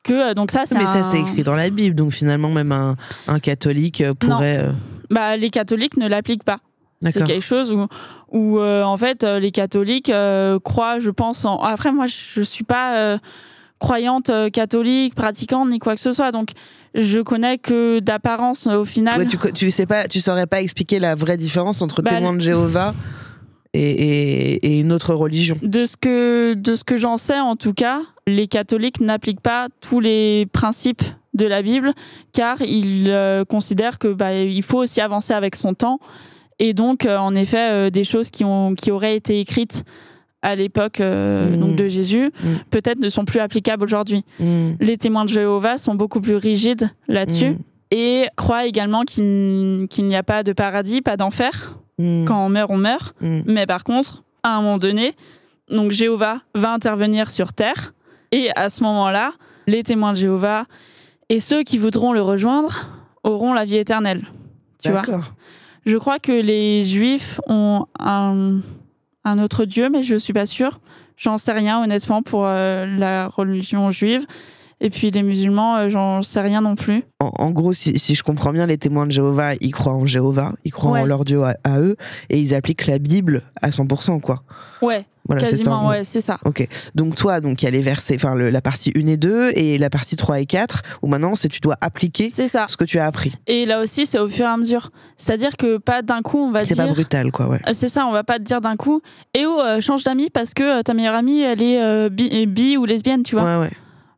Speaker 2: Que, euh, donc ça, c'est
Speaker 1: Mais ça,
Speaker 2: un-
Speaker 1: c'est écrit dans la Bible, donc finalement, même un, un catholique euh, pourrait. euh,
Speaker 2: bah, les catholiques ne l'appliquent pas. C'est quelque chose où, où euh, en fait, les catholiques euh, croient, je pense, en... Après, moi, je suis pas euh, croyante euh, catholique, pratiquante, ni quoi que ce soit. Donc, je connais que d'apparence, euh, au final.
Speaker 1: Ouais, tu, tu sais pas, tu saurais pas expliquer la vraie différence entre
Speaker 2: Bah,
Speaker 1: témoins de Jéhovah et, et- et une autre religion.
Speaker 2: De ce que, de ce que j'en sais, en tout cas, les catholiques n'appliquent pas tous les principes de la Bible, car ils euh, considèrent que bah, il faut aussi avancer avec son temps, et donc, euh, en effet, euh, des choses qui, ont, qui auraient été écrites à l'époque euh, donc de Jésus,
Speaker 1: Mhm.
Speaker 2: peut-être ne sont plus applicables aujourd'hui.
Speaker 1: Mm.
Speaker 2: Les témoins de Jéhovah sont beaucoup plus rigides là-dessus
Speaker 1: Mm.
Speaker 2: et croient également qu'il n'y a pas de paradis, pas d'enfer.
Speaker 1: Mm.
Speaker 2: Quand on meurt, on meurt.
Speaker 1: Mm.
Speaker 2: Mais par contre, à un moment donné, donc Jéhovah va intervenir sur terre et à ce moment-là, les témoins de Jéhovah et ceux qui voudront le rejoindre auront la vie éternelle. Tu vois? Je crois que les Juifs ont un, un autre Dieu, mais je suis pas sûre. J'en sais rien honnêtement pour euh, la religion juive. Et puis les musulmans, euh, j'en sais rien non plus.
Speaker 1: En, en gros, si, si je comprends bien, les témoins de Jéhovah, ils croient en Jéhovah, ils croient
Speaker 2: Ouais.
Speaker 1: en leur Dieu à, à eux, et ils appliquent la Bible à 100%, quoi.
Speaker 2: Ouais,
Speaker 1: Voilà, c'est ça.
Speaker 2: quasiment, ouais, c'est ça.
Speaker 1: Ok. Donc toi, donc il y a les versets, enfin le- la partie 1 et 2 et la partie 3 et 4 où maintenant c'est tu dois appliquer
Speaker 2: C'est ça.
Speaker 1: ce que tu as appris.
Speaker 2: Et là aussi, c'est au fur et à mesure. C'est-à-dire que pas d'un coup, on va
Speaker 1: C'est
Speaker 2: dire.
Speaker 1: pas brutal, quoi, ouais.
Speaker 2: Euh, C'est ça, on va pas te dire d'un coup, et oh, euh, change d'amis parce que euh, ta meilleure amie, elle est euh, bi, bi ou lesbienne, tu vois.
Speaker 1: Ouais, ouais.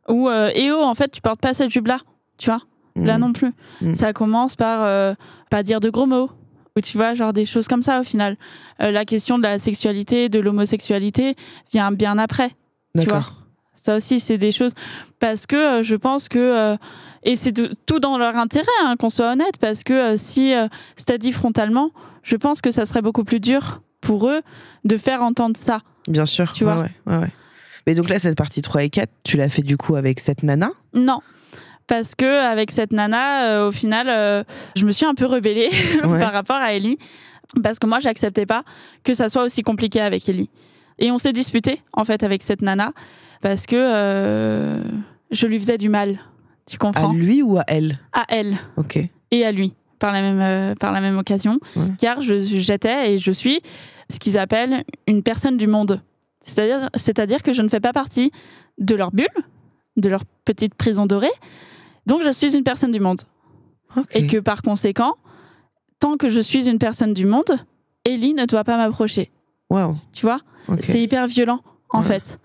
Speaker 2: Ou et oh, en fait, tu portes pas cette jupe-là, tu vois. Là
Speaker 1: Mm.
Speaker 2: non plus.
Speaker 1: Mm.
Speaker 2: Ça commence par pas dire de gros mots. Ou tu vois, genre des choses comme ça au final. Euh, la question de la sexualité, de l'homosexualité vient bien après.
Speaker 1: D'accord.
Speaker 2: Ça aussi, c'est des choses. Parce que euh, je pense que. euh, et c'est tout dans leur intérêt, hein, qu'on soit honnête, parce que si c'était dit frontalement, je pense que ça serait beaucoup plus dur pour eux de faire entendre ça.
Speaker 1: Bien sûr.
Speaker 2: Tu
Speaker 1: ouais,
Speaker 2: vois.
Speaker 1: ouais, ouais, ouais. Mais donc là, cette partie 3 et 4, tu l'as fait du coup avec cette nana?
Speaker 2: Non. Parce que avec cette nana, euh, au final, euh, je me suis un peu rebellée
Speaker 1: Ouais.
Speaker 2: par rapport à Ellie. Parce que moi, j'acceptais pas que ça soit aussi compliqué avec Ellie. Et on s'est disputé, en fait, avec cette nana. Parce que euh, je lui faisais du mal. Tu
Speaker 1: À
Speaker 2: comprends?
Speaker 1: lui ou à elle?
Speaker 2: À elle
Speaker 1: Ok.
Speaker 2: et à lui, par la même, euh, par la même occasion.
Speaker 1: Ouais.
Speaker 2: Car je- j'étais et je suis ce qu'ils appellent une personne du monde. C'est-à-dire c'est-à-dire que je ne fais pas partie de leur bulle, de leur petite prison dorée. Donc je suis une personne du monde. Et que par conséquent, tant que je suis une personne du monde, Ellie ne doit pas m'approcher.
Speaker 1: Waouh.
Speaker 2: Tu vois? C'est hyper violent, en
Speaker 1: Ouais.
Speaker 2: fait.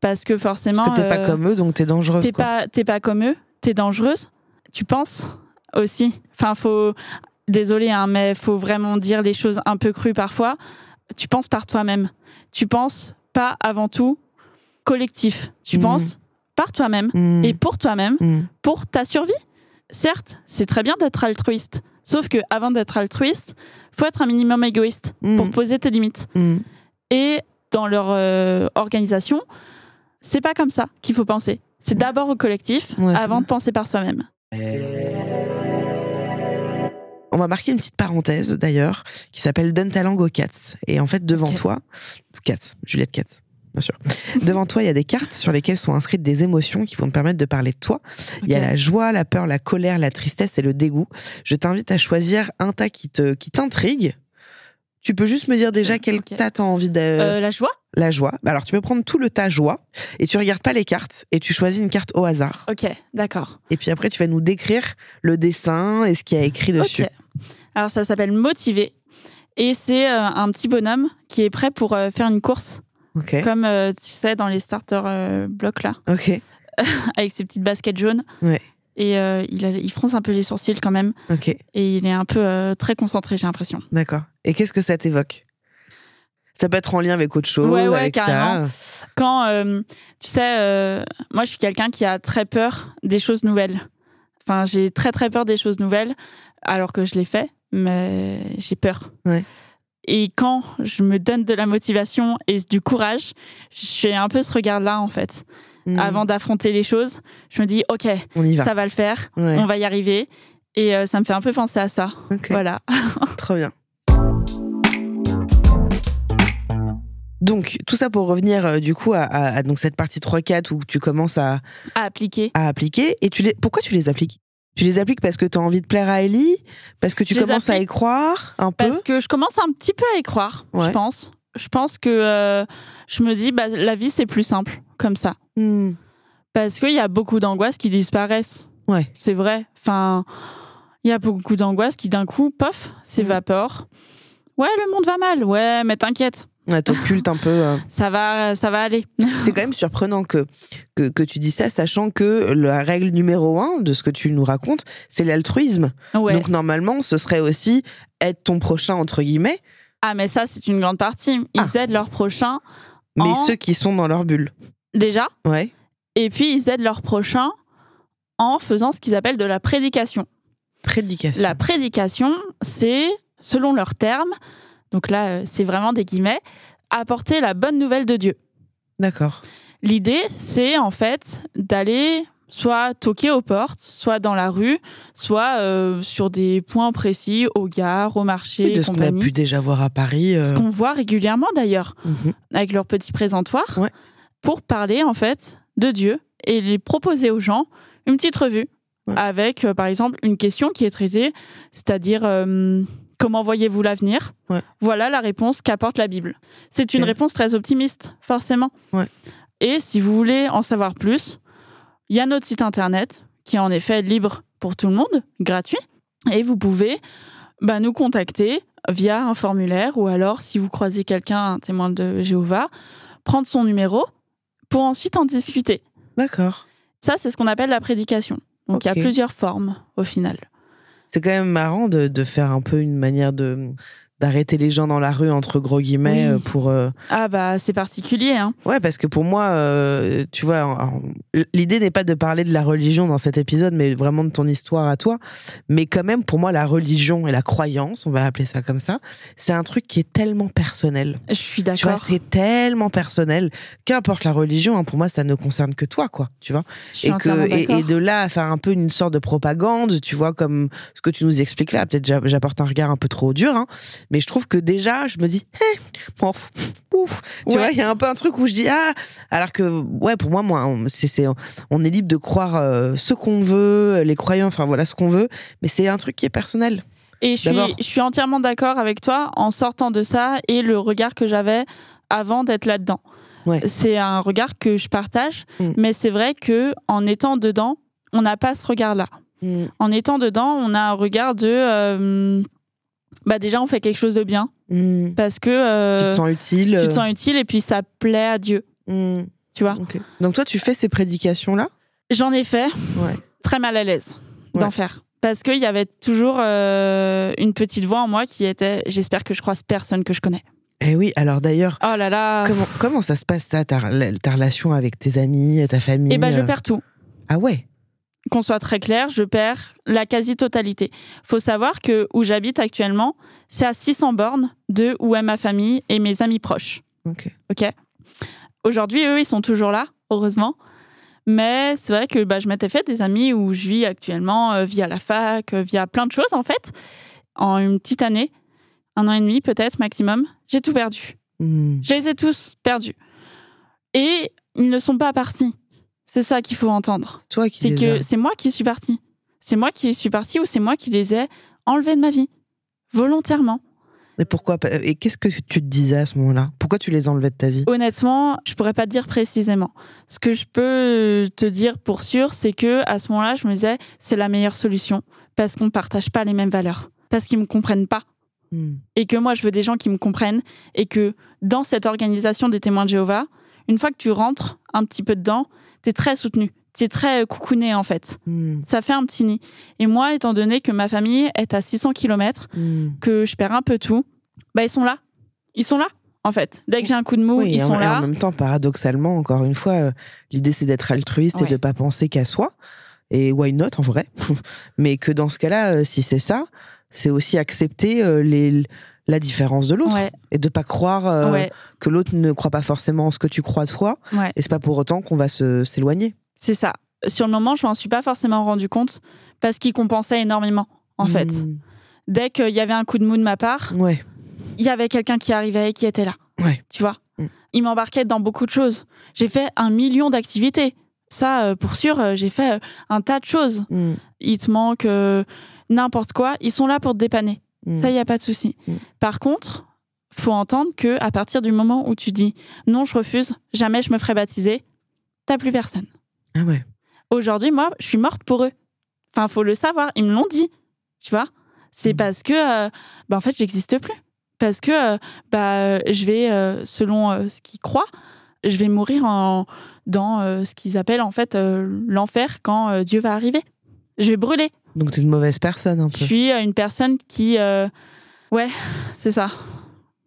Speaker 2: Parce que forcément.
Speaker 1: Parce que t'es pas
Speaker 2: euh,
Speaker 1: comme eux, donc t'es dangereuse.
Speaker 2: T'es pas, pas comme eux, t'es dangereuse. Tu penses aussi. Enfin, faut. Désolé, hein, mais faut vraiment dire les choses un peu crues parfois. Tu penses par toi-même. Tu penses pas avant tout collectif. Tu
Speaker 1: Mhm.
Speaker 2: penses par toi-même
Speaker 1: Mm.
Speaker 2: et pour toi-même,
Speaker 1: Mm.
Speaker 2: pour ta survie. Certes, c'est très bien d'être altruiste. Sauf que avant d'être altruiste, faut être un minimum égoïste
Speaker 1: Mm.
Speaker 2: pour poser tes limites. Et dans leur euh, organisation, c'est pas comme ça qu'il faut penser. C'est d'abord au collectif
Speaker 1: Ouais,
Speaker 2: avant de penser par soi-même.
Speaker 1: On va marquer une petite parenthèse d'ailleurs qui s'appelle Donne ta langue aux cats. Et en fait, devant toi, Cats, Juliette Cats, bien sûr. devant toi, il y a des cartes sur lesquelles sont inscrites des émotions qui vont te permettre de parler de toi. Il y a la joie, la peur, la colère, la tristesse et le dégoût. Je t'invite à choisir un tas qui te qui t'intrigue. Tu peux juste me dire déjà quel tas t'as envie de
Speaker 2: Euh, la joie?
Speaker 1: La joie. Alors tu peux prendre tout le tas joie et tu regardes pas les cartes et tu choisis une carte au hasard.
Speaker 2: Ok, d'accord.
Speaker 1: Et puis après tu vas nous décrire le dessin et ce qu'il y a écrit dessus.
Speaker 2: Ok. Alors ça s'appelle Motivé. Et c'est euh, un petit bonhomme qui est prêt pour euh, faire une course, Comme euh, tu sais dans les starter euh, blocks là,
Speaker 1: Ok.
Speaker 2: avec ses petites baskets jaunes.
Speaker 1: Ouais.
Speaker 2: Et euh, il, a- il fronce un peu les sourcils quand même.
Speaker 1: Ok.
Speaker 2: Et il est un peu très concentré, j'ai l'impression.
Speaker 1: D'accord. Et qu'est-ce que ça t'évoque? Ça peut être en lien avec autre chose,
Speaker 2: Ouais, ouais,
Speaker 1: avec
Speaker 2: carrément.
Speaker 1: ça.
Speaker 2: quand, tu sais, moi je suis quelqu'un qui a très peur des choses nouvelles. Enfin, j'ai très très peur des choses nouvelles, alors que je les fais, mais j'ai peur.
Speaker 1: Ouais.
Speaker 2: Et quand je me donne de la motivation et du courage, j'ai un peu ce regard-là en fait.
Speaker 1: Hmm.
Speaker 2: Avant d'affronter les choses, je me dis ok,
Speaker 1: on y va.
Speaker 2: ça va le faire,
Speaker 1: Ouais.
Speaker 2: on va y arriver. Et euh, ça me fait un peu penser à ça.
Speaker 1: Ok.
Speaker 2: Voilà.
Speaker 1: Trop bien. Donc, tout ça pour revenir euh, du coup à, à- à donc cette partie 3-4 où tu commences à,
Speaker 2: À appliquer.
Speaker 1: à appliquer. Et tu les... pourquoi tu les appliques? Tu les appliques parce que tu as envie de plaire à Ellie Parce que tu
Speaker 2: Je
Speaker 1: commences à y croire un peu
Speaker 2: Parce que je commence un petit peu à y croire,
Speaker 1: Ouais.
Speaker 2: je pense. Je pense que euh, je me dis, bah, la vie, c'est plus simple comme ça.
Speaker 1: Hmm.
Speaker 2: Parce qu'il y a beaucoup d'angoisses qui disparaissent.
Speaker 1: Ouais.
Speaker 2: C'est vrai. Enfin, il y a beaucoup d'angoisses qui, d'un coup, pof, s'évaporent. Ouais, le monde va mal. Ouais, mais t'inquiète.
Speaker 1: Ouais, t'occultes un peu. euh.
Speaker 2: Ça va, ça va aller.
Speaker 1: C'est quand même surprenant que, que, que tu dis ça, sachant que la règle numéro un de ce que tu nous racontes, c'est l'altruisme.
Speaker 2: Ouais.
Speaker 1: Donc normalement, ce serait aussi être ton prochain, entre guillemets.
Speaker 2: Ah, mais ça, c'est une grande partie. Ils
Speaker 1: Ah.
Speaker 2: aident leur prochain
Speaker 1: Mais
Speaker 2: en-
Speaker 1: ceux qui sont dans leur bulle.
Speaker 2: déjà.
Speaker 1: Ouais.
Speaker 2: Et puis, ils aident leurs prochains en faisant ce qu'ils appellent de la prédication.
Speaker 1: Prédication.
Speaker 2: La prédication, c'est, selon leurs termes, donc là, euh, c'est vraiment des guillemets, apporter la bonne nouvelle de Dieu.
Speaker 1: D'accord.
Speaker 2: L'idée, c'est en fait d'aller soit toquer aux portes, soit dans la rue, soit euh, sur des points précis, aux gares, au marché,
Speaker 1: Oui, de ce qu'on a pu déjà voir à Paris. euh,
Speaker 2: Ce qu'on voit régulièrement d'ailleurs,
Speaker 1: mhm.
Speaker 2: avec leur petit présentoir,
Speaker 1: Ouais.
Speaker 2: pour parler en fait de Dieu et les proposer aux gens une petite revue
Speaker 1: Ouais.
Speaker 2: avec, euh, par exemple, une question qui est traitée, c'est-à-dire comment voyez-vous l'avenir
Speaker 1: Ouais.
Speaker 2: Voilà la réponse qu'apporte la Bible. C'est une réponse très optimiste, forcément.
Speaker 1: Ouais.
Speaker 2: Et si vous voulez en savoir plus, il y a notre site internet qui est en effet libre pour tout le monde, gratuit, et vous pouvez bah, nous contacter via un formulaire ou alors si vous croisez quelqu'un, un témoin de Jéhovah, prendre son numéro pour ensuite en discuter.
Speaker 1: D'accord.
Speaker 2: Ça, c'est ce qu'on appelle la prédication. Donc il y a plusieurs formes au final.
Speaker 1: C'est quand même marrant de, de faire un peu une manière de d'arrêter les gens dans la rue entre gros guillemets
Speaker 2: Oui.
Speaker 1: euh, pour euh,
Speaker 2: Ah bah c'est particulier. Hein.
Speaker 1: ouais parce que pour moi euh, tu vois l'idée n'est pas de parler de la religion dans cet épisode mais vraiment de ton histoire à toi mais quand même pour moi la religion et la croyance on va appeler ça comme ça c'est un truc qui est tellement personnel
Speaker 2: Je suis
Speaker 1: tu vois
Speaker 2: d'accord.
Speaker 1: c'est tellement personnel qu'importe la religion hein, pour moi ça ne concerne que toi quoi tu vois
Speaker 2: Je
Speaker 1: et que et,
Speaker 2: d'accord.
Speaker 1: et de là à faire un peu une sorte de propagande tu vois comme ce que tu nous expliques là peut-être j'a- j'apporte un regard un peu trop dur hein, mais je trouve que déjà je me dis eh, bon, ouf tu
Speaker 2: Ouais.
Speaker 1: vois il y a un peu un truc où je dis ah alors que ouais pour moi moi on- c'est on est libre de croire euh, ce qu'on veut les croyants enfin voilà ce qu'on veut mais c'est un truc qui est personnel
Speaker 2: Et je suis,
Speaker 1: D'abord.
Speaker 2: je suis entièrement d'accord avec toi en sortant de ça et le regard que j'avais avant d'être là-dedans.
Speaker 1: Ouais.
Speaker 2: C'est un regard que je partage,
Speaker 1: Mm.
Speaker 2: mais c'est vrai que en étant dedans, on n'a pas ce regard-là. En étant dedans, on a un regard de, euh, bah déjà on fait quelque chose de bien
Speaker 1: Mm.
Speaker 2: parce que euh,
Speaker 1: tu te sens utile
Speaker 2: tu te sens utile et puis ça plaît à Dieu,
Speaker 1: Mm.
Speaker 2: tu vois?
Speaker 1: Donc toi tu fais ces prédications là
Speaker 2: J'en ai fait,
Speaker 1: Ouais.
Speaker 2: très mal à l'aise
Speaker 1: Ouais.
Speaker 2: d'en faire. Parce qu'il y avait toujours euh, une petite voix en moi qui était j'espère que je croise personne que je connais.
Speaker 1: eh oui alors d'ailleurs
Speaker 2: Oh là là
Speaker 1: Comment, comment ça se passe ça, ta, ta relation avec tes amis, ta famille
Speaker 2: Et ben je
Speaker 1: euh?
Speaker 2: perds tout.
Speaker 1: Ah ouais?
Speaker 2: Qu'on soit très clair, je perds la quasi-totalité. Faut savoir que où j'habite actuellement, c'est à 600 bornes de où est ma famille et mes amis proches.
Speaker 1: Ok.
Speaker 2: Ok? Aujourd'hui, eux, ils sont toujours là, heureusement. Mais c'est vrai que bah, je m'étais fait des amis où je vis actuellement euh, via la fac, euh, via plein de choses en fait. En une petite année, un an et demi peut-être maximum, j'ai tout perdu.
Speaker 1: Hmm.
Speaker 2: Je les ai tous perdus. Et ils ne sont pas partis. C'est ça qu'il faut entendre.
Speaker 1: Toi qui
Speaker 2: C'est que c'est moi qui suis partie. C'est moi qui suis partie ou c'est moi qui les ai enlevés de ma vie. Volontairement.
Speaker 1: Et pourquoi Et qu'est-ce que tu te disais à ce moment-là? Pourquoi tu les enlevais de ta vie?
Speaker 2: Honnêtement, je pourrais pas te dire précisément. Ce que je peux te dire pour sûr, c'est que à ce moment-là, je me disais c'est la meilleure solution parce qu'on partage pas les mêmes valeurs, parce qu'ils me comprennent pas
Speaker 1: Hmm.
Speaker 2: et que moi je veux des gens qui me comprennent et que dans cette organisation des témoins de Jéhovah, une fois que tu rentres un petit peu dedans, tu es très soutenu, tu es très euh, coucouné en fait.
Speaker 1: Hmm.
Speaker 2: Ça fait un petit nid. Et moi, étant donné que ma famille est à 600 km,
Speaker 1: Hmm.
Speaker 2: que je perds un peu tout, bah ils sont là. Ils sont là en fait. Dès que j'ai un coup de mou,
Speaker 1: Oui,
Speaker 2: ils
Speaker 1: et en,
Speaker 2: sont
Speaker 1: et
Speaker 2: là.
Speaker 1: en même temps, paradoxalement, encore une fois, euh, l'idée c'est d'être altruiste et de pas penser qu'à soi. Et why not en vrai? Mais que dans ce cas-là, euh, si c'est ça, c'est aussi accepter euh, les, la différence de l'autre
Speaker 2: Ouais,
Speaker 1: et de pas croire euh,
Speaker 2: ouais,
Speaker 1: que l'autre ne croit pas forcément en ce que tu crois toi.
Speaker 2: ouais.
Speaker 1: Et c'est pas pour autant qu'on va se s'éloigner.
Speaker 2: C'est ça. Sur le moment, je m'en suis pas forcément rendu compte parce qu'ils compensaient énormément, en fait.
Speaker 1: Hmm.
Speaker 2: Dès qu'il y avait un coup de mou de ma part, il y avait quelqu'un qui arrivait et qui était là. Tu vois?
Speaker 1: Mm.
Speaker 2: Il m'embarquait dans beaucoup de choses. J'ai fait un million d'activités. Ça, euh, pour sûr, euh, j'ai fait un tas de choses.
Speaker 1: Hmm.
Speaker 2: Il te manque euh, n'importe quoi. Ils sont là pour te dépanner. Ça, il n'y a pas de souci.
Speaker 1: Mm.
Speaker 2: Par contre, faut entendre que à partir du moment où tu dis non, je refuse, jamais je me ferai baptiser, t'as plus personne.
Speaker 1: Ah ouais.
Speaker 2: Aujourd'hui, moi, je suis morte pour eux. Enfin, faut le savoir. Ils me l'ont dit. Tu vois C'est
Speaker 1: Mm.
Speaker 2: parce que, euh, bah, en fait, j'existe plus. Parce que, euh, bah, je vais, euh, selon euh, ce qu'ils croient, je vais mourir en, dans ce qu'ils appellent en fait l'enfer quand Dieu va arriver. Je vais brûler.
Speaker 1: Donc t'es une mauvaise personne un
Speaker 2: Je
Speaker 1: peu.
Speaker 2: suis euh, une personne qui, euh, ouais, c'est ça.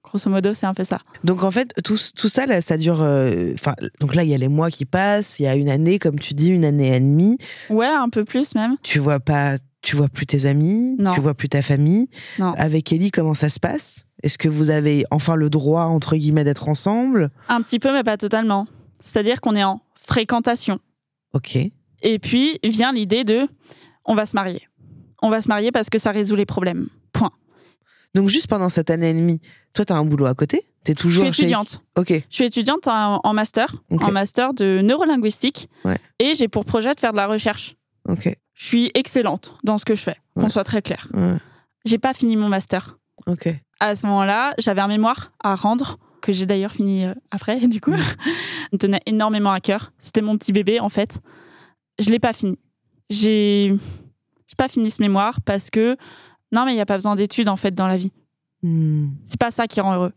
Speaker 2: Grosso modo, c'est un peu ça.
Speaker 1: Donc en fait, tout, tout ça, là, ça dure. euh, Enfin, donc là, il y a les mois qui passent, il y a une année, comme tu dis, une année et demie.
Speaker 2: Ouais, un peu plus même.
Speaker 1: Tu vois pas, tu vois plus tes amis,
Speaker 2: Non.
Speaker 1: tu vois plus ta famille.
Speaker 2: Non.
Speaker 1: Avec Ellie, comment ça se passe? Est-ce que vous avez enfin le droit entre guillemets d'être ensemble?
Speaker 2: Un petit peu, mais pas totalement. C'est-à-dire qu'on est en fréquentation.
Speaker 1: Ok.
Speaker 2: Et puis vient l'idée de on va se marier. On va se marier parce que ça résout les problèmes. Point.
Speaker 1: Donc juste pendant cette année et demie, toi, t'as un boulot à côté? T'es
Speaker 2: Je
Speaker 1: toujours chez-
Speaker 2: étudiante.
Speaker 1: Ok.
Speaker 2: Je suis étudiante en, master, en master de neurolinguistique.
Speaker 1: Ouais.
Speaker 2: Et j'ai pour projet de faire de la recherche.
Speaker 1: Ok.
Speaker 2: Je suis excellente dans ce que je fais, qu'on
Speaker 1: Ouais.
Speaker 2: soit très clair.
Speaker 1: Ouais.
Speaker 2: J'ai pas fini mon master.
Speaker 1: Ok.
Speaker 2: À ce moment-là, j'avais un mémoire à rendre, que j'ai d'ailleurs fini euh, après, du coup. me tenait énormément à cœur. C'était mon petit bébé, en fait. Je l'ai pas fini. J'ai pas fini ce mémoire parce que, non, mais il n'y a pas besoin d'études, en fait, dans la vie.
Speaker 1: Hmm.
Speaker 2: C'est pas ça qui rend heureux.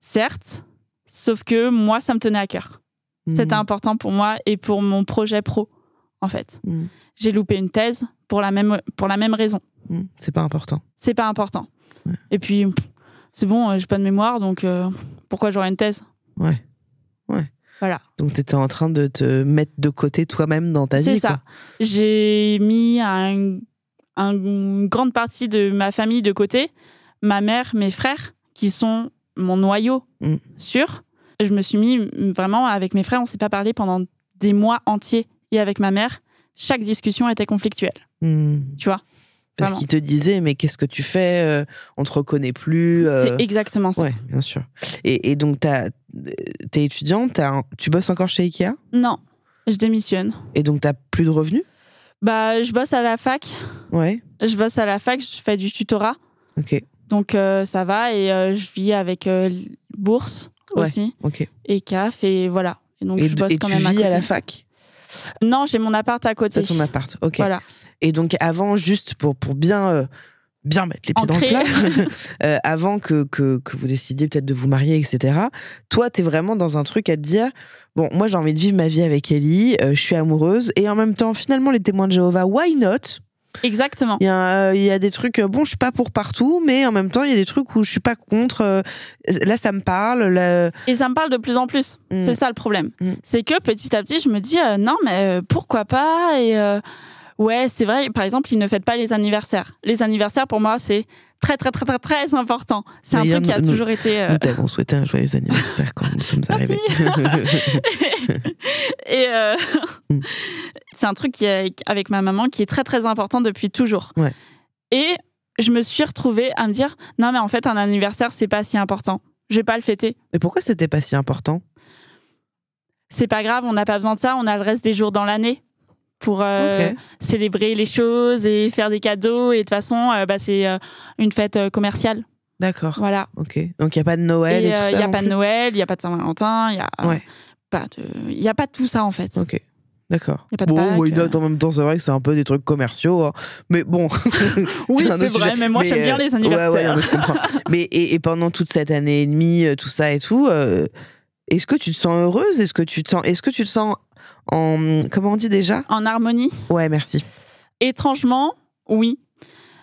Speaker 2: Certes, sauf que moi, ça me tenait à cœur. C'était
Speaker 1: Hmm.
Speaker 2: important pour moi et pour mon projet pro, en fait.
Speaker 1: Hmm.
Speaker 2: J'ai loupé une thèse pour la même, pour la même raison.
Speaker 1: C'est pas important.
Speaker 2: C'est pas important.
Speaker 1: Ouais.
Speaker 2: Et puis, c'est bon, euh, j'ai pas de mémoire, donc euh, pourquoi j'aurais une thèse?
Speaker 1: Ouais. Ouais.
Speaker 2: Voilà.
Speaker 1: Donc t'étais en train de te mettre de côté toi-même dans ta vie.
Speaker 2: C'est ça. J'ai mis un- un- une grande partie de ma famille de côté, ma mère, mes frères, qui sont mon noyau
Speaker 1: Mm.
Speaker 2: sûr. Je me suis mis mm, vraiment avec mes frères, on s'est pas parlé pendant des mois entiers. Et avec ma mère, chaque discussion était conflictuelle.
Speaker 1: Hmm.
Speaker 2: Tu vois?
Speaker 1: Parce
Speaker 2: Vraiment.
Speaker 1: qu'il te disait, mais qu'est-ce que tu fais Euh, On te reconnaît plus. euh,
Speaker 2: C'est exactement ça.
Speaker 1: Ouais, bien sûr. Et, et donc, euh, t'es étudiante, un- tu bosses encore chez Ikea?
Speaker 2: Non, je démissionne.
Speaker 1: Et donc, t'as plus de revenus?
Speaker 2: Bah, je bosse à la fac.
Speaker 1: Ouais.
Speaker 2: Je bosse à la fac, je fais du tutorat.
Speaker 1: Ok.
Speaker 2: Donc euh, ça va et euh, je vis avec euh, bourse
Speaker 1: Ouais.
Speaker 2: aussi
Speaker 1: Ok.
Speaker 2: et CAF et voilà. Et donc
Speaker 1: Et,
Speaker 2: je bosse
Speaker 1: et
Speaker 2: quand
Speaker 1: tu
Speaker 2: même à
Speaker 1: vis
Speaker 2: côté.
Speaker 1: à la fac?
Speaker 2: Non, j'ai mon appart à côté.
Speaker 1: T'as ton appart. Ok.
Speaker 2: Voilà.
Speaker 1: Et donc, avant, juste pour, pour bien, euh, bien mettre les pieds dans le plat, euh, avant que, que, que vous décidiez peut-être de vous marier, etc., toi, t'es vraiment dans un truc à te dire bon, moi, j'ai envie de vivre ma vie avec Ellie, euh, je suis amoureuse, et en même temps, finalement, les témoins de Jéhovah, why not?
Speaker 2: Exactement.
Speaker 1: Il y, a, euh, il y a des trucs, euh, bon, je suis pas pour partout, mais en même temps, il y a des trucs où je suis pas contre. euh, là, ça me parle. là-
Speaker 2: Et ça me parle de plus en plus.
Speaker 1: Mm.
Speaker 2: C'est ça le problème.
Speaker 1: Mm.
Speaker 2: C'est que petit à petit, je me dis euh, non, mais euh, pourquoi pas Et euh, ouais, c'est vrai. Par exemple, ils ne fêtent pas les anniversaires. Les anniversaires, pour moi, c'est très, très, très, très, très important. C'est un truc qui a
Speaker 1: nous-
Speaker 2: toujours été. euh,
Speaker 1: Nous t'avons souhaité un joyeux anniversaire quand nous sommes arrivés.
Speaker 2: Et euh,
Speaker 1: Mm.
Speaker 2: c'est un truc qui est, avec ma maman qui est très très important depuis toujours.
Speaker 1: Ouais.
Speaker 2: Et je me suis retrouvée à me dire non mais en fait un anniversaire c'est pas si important. Je vais pas le fêter.
Speaker 1: Mais pourquoi c'était pas si important?
Speaker 2: C'est pas grave, on n'a pas besoin de ça. On a le reste des jours dans l'année pour euh, célébrer les choses et faire des cadeaux. Et de toute façon, euh, bah, c'est euh, une fête euh, commerciale.
Speaker 1: D'accord.
Speaker 2: Voilà.
Speaker 1: Ok. Donc il y a pas de Noël et,
Speaker 2: et
Speaker 1: tout
Speaker 2: il
Speaker 1: ça.
Speaker 2: n'y a pas de Noël, il n'y a pas de Saint-Valentin, il n'y a,
Speaker 1: Ouais.
Speaker 2: pas de... y a pas de tout ça en fait.
Speaker 1: Ok. D'accord.
Speaker 2: Y a pas de
Speaker 1: bon,
Speaker 2: Pâques,
Speaker 1: why not?
Speaker 2: euh.
Speaker 1: En même temps, c'est vrai que c'est un peu des trucs commerciaux. hein. Mais bon.
Speaker 2: Oui, c'est vrai,
Speaker 1: sujet.
Speaker 2: mais moi, j'aime bien les
Speaker 1: ouais, ouais,
Speaker 2: anniversaires.
Speaker 1: non, mais je comprends. mais et, et pendant toute cette année et demie, tout ça et tout, euh, est-ce que tu te sens heureuse? Est-ce que tu te sens, est-ce que tu te sens en, comment on dit déjà?
Speaker 2: En harmonie
Speaker 1: Ouais, merci.
Speaker 2: Étrangement, oui.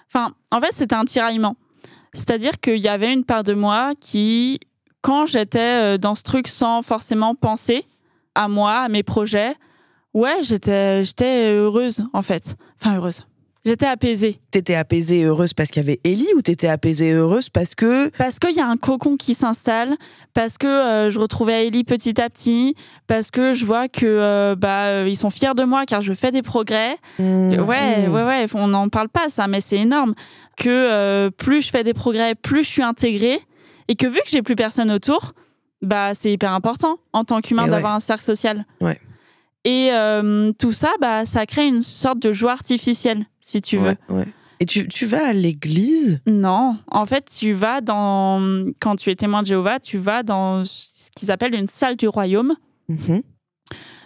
Speaker 2: Enfin, en fait, c'était un tiraillement. C'est-à-dire qu'il y avait une part de moi qui, quand j'étais euh, dans ce truc sans forcément penser à moi, à mes projets, ouais, j'étais, j'étais heureuse, en fait. Enfin, heureuse. J'étais apaisée.
Speaker 1: T'étais apaisée et heureuse parce qu'il y avait Ellie ou t'étais apaisée et heureuse parce que
Speaker 2: Parce qu'il y a un cocon qui s'installe, parce que euh, je retrouvais Ellie petit à petit, parce que je vois que euh, bah euh, ils sont fiers de moi car je fais des progrès.
Speaker 1: Mmh,
Speaker 2: Ouais,
Speaker 1: mmh.
Speaker 2: ouais, ouais, on n'en parle pas ça, mais c'est énorme. Que euh, plus je fais des progrès, plus je suis intégrée, et que vu que j'ai plus personne autour, bah c'est hyper important en tant qu'humain
Speaker 1: ouais.
Speaker 2: d'avoir un cercle social.
Speaker 1: Ouais.
Speaker 2: Et euh, tout ça, bah ça crée une sorte de joie artificielle, si tu veux.
Speaker 1: Ouais, ouais. Et tu, tu vas à l'église?
Speaker 2: Non, en fait, tu vas dans quand tu es témoin de Jéhovah, tu vas dans ce qu'ils appellent une salle du royaume.
Speaker 1: Mhm.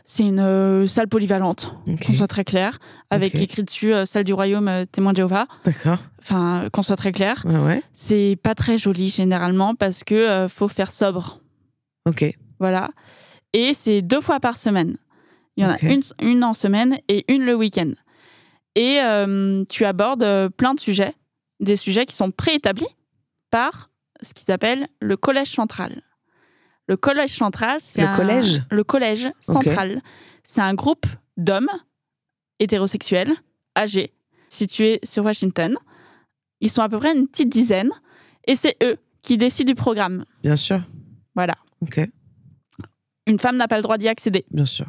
Speaker 2: C'est une euh, salle polyvalente, qu'on soit très clair, avec écrit dessus euh, salle du royaume euh, témoin de Jéhovah.
Speaker 1: D'accord.
Speaker 2: Enfin, qu'on soit très clair.
Speaker 1: Ouais, ouais.
Speaker 2: C'est pas très joli généralement parce que faut faire sobre.
Speaker 1: Ok.
Speaker 2: Voilà. Et c'est deux fois par semaine. Il y en a une, une en semaine et une le week-end. Et euh, tu abordes euh, plein de sujets, des sujets qui sont préétablis par ce qu'ils appellent le collège central. Le collège central, c'est
Speaker 1: Le
Speaker 2: un-
Speaker 1: collège?
Speaker 2: Le collège
Speaker 1: Ok.
Speaker 2: central. C'est un groupe d'hommes hétérosexuels, âgés, situés sur Washington. Ils sont à peu près une petite dizaine. Et c'est eux qui décident du programme.
Speaker 1: Bien sûr.
Speaker 2: Voilà.
Speaker 1: Ok,
Speaker 2: Une femme n'a pas le droit d'y accéder.
Speaker 1: bien sûr.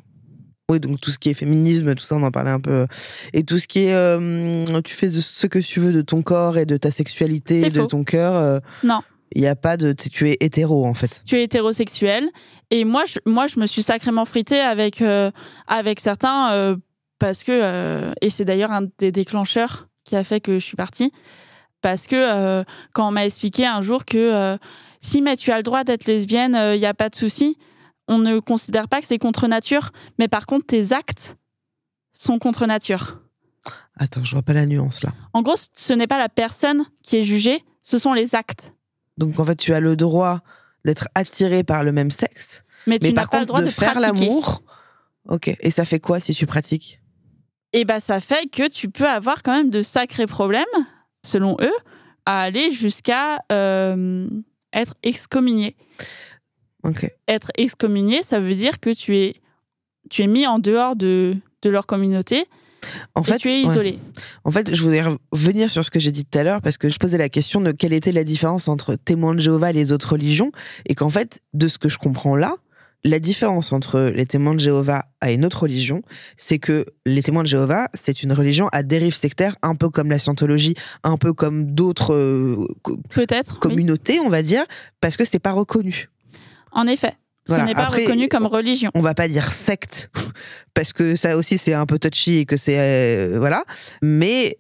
Speaker 1: Oui, donc tout ce qui est féminisme, tout ça, on en parlait un peu. Et tout ce qui est. euh, tu fais ce que tu veux de ton corps et de ta sexualité,
Speaker 2: C'est
Speaker 1: de
Speaker 2: faux.
Speaker 1: ton cœur. euh,
Speaker 2: Non.
Speaker 1: Il n'y a pas de. Tu es hétéro, en fait.
Speaker 2: tu es hétérosexuel. Et moi, je, moi, je me suis sacrément fritée avec, euh, avec certains parce que, et c'est d'ailleurs un des déclencheurs qui a fait que je suis partie, parce que quand on m'a expliqué un jour que si mais tu as le droit d'être lesbienne, il n'y a pas de souci, on ne considère pas que c'est contre nature, mais par contre tes actes sont contre nature.
Speaker 1: Attends, je vois pas la nuance là.
Speaker 2: En gros, ce n'est pas la personne qui est jugée, ce sont les actes.
Speaker 1: Donc en fait, tu as le droit d'être attiré par le même sexe,
Speaker 2: Mais tu
Speaker 1: mais
Speaker 2: n'as
Speaker 1: par
Speaker 2: pas le droit
Speaker 1: de,
Speaker 2: de,
Speaker 1: faire l'amour. Ok. Et ça fait quoi si tu pratiques?
Speaker 2: Et ben ça fait que tu peux avoir quand même de sacrés problèmes, selon eux, à aller jusqu'à euh, être excommunié.
Speaker 1: Ok.
Speaker 2: Être excommunié, ça veut dire que tu es, tu es mis en dehors de, de leur communauté
Speaker 1: En
Speaker 2: et
Speaker 1: fait,
Speaker 2: tu es
Speaker 1: ouais.
Speaker 2: isolé.
Speaker 1: En fait, je voudrais revenir sur ce que j'ai dit tout à l'heure parce que je posais la question de quelle était la différence entre témoins de Jéhovah et les autres religions et qu'en fait, de ce que je comprends là, la différence entre les témoins de Jéhovah et une autre religion, c'est que les témoins de Jéhovah, c'est une religion à dérive sectaire, un peu comme la scientologie, un peu comme d'autres euh,
Speaker 2: oui.
Speaker 1: communautés, on va dire, parce que c'est pas reconnu.
Speaker 2: En effet.
Speaker 1: Voilà.
Speaker 2: Ce n'est pas
Speaker 1: Après,
Speaker 2: reconnu comme religion.
Speaker 1: on va pas dire secte parce que ça aussi c'est un peu touchy et que c'est euh, voilà mais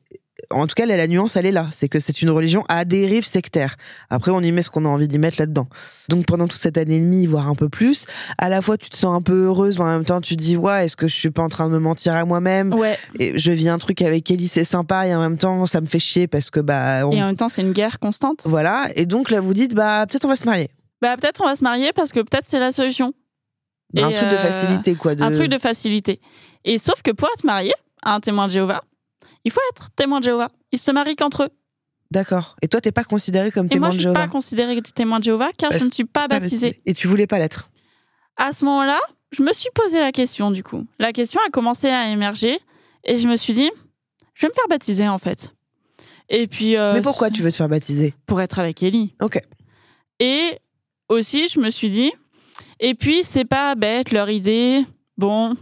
Speaker 1: en tout cas là, la nuance elle est là c'est que c'est une religion à dérive sectaire après on y met ce qu'on a envie d'y mettre là-dedans donc pendant toute cette année et demie voire un peu plus à la fois tu te sens un peu heureuse mais en même temps tu te dis ouais est-ce que je suis pas en train de me mentir à moi-même?
Speaker 2: Ouais.
Speaker 1: et je vis un truc avec Ellie c'est sympa et en même temps ça me fait chier parce que bah on-
Speaker 2: Et en même temps, c'est une guerre constante.
Speaker 1: voilà et donc là vous dites bah peut-être on va se marier
Speaker 2: Bah, peut-être on va se marier parce que peut-être c'est la solution.
Speaker 1: un
Speaker 2: Et,
Speaker 1: truc de
Speaker 2: euh,
Speaker 1: facilité quoi de...
Speaker 2: Un truc de facilité. Et sauf que pour être marié à un témoin de Jéhovah, il faut être témoin de Jéhovah. Ils se marient qu'entre eux.
Speaker 1: d'accord et toi t'es pas considéré comme
Speaker 2: Et
Speaker 1: témoin
Speaker 2: moi, je
Speaker 1: de
Speaker 2: suis
Speaker 1: Jéhovah
Speaker 2: pas considérée témoin de Jéhovah car je ne suis pas
Speaker 1: Pas
Speaker 2: baptisée.
Speaker 1: Et tu voulais pas l'être.
Speaker 2: À ce moment-là, je me suis posé la question du coup. La question a commencé à émerger et je me suis dit, je vais me faire baptiser en fait. Et puis. euh,
Speaker 1: Mais pourquoi tu veux te faire baptiser?
Speaker 2: Pour être avec Ellie.
Speaker 1: Ok.
Speaker 2: Et aussi, je me suis dit, et puis c'est pas bête leur idée. Bon,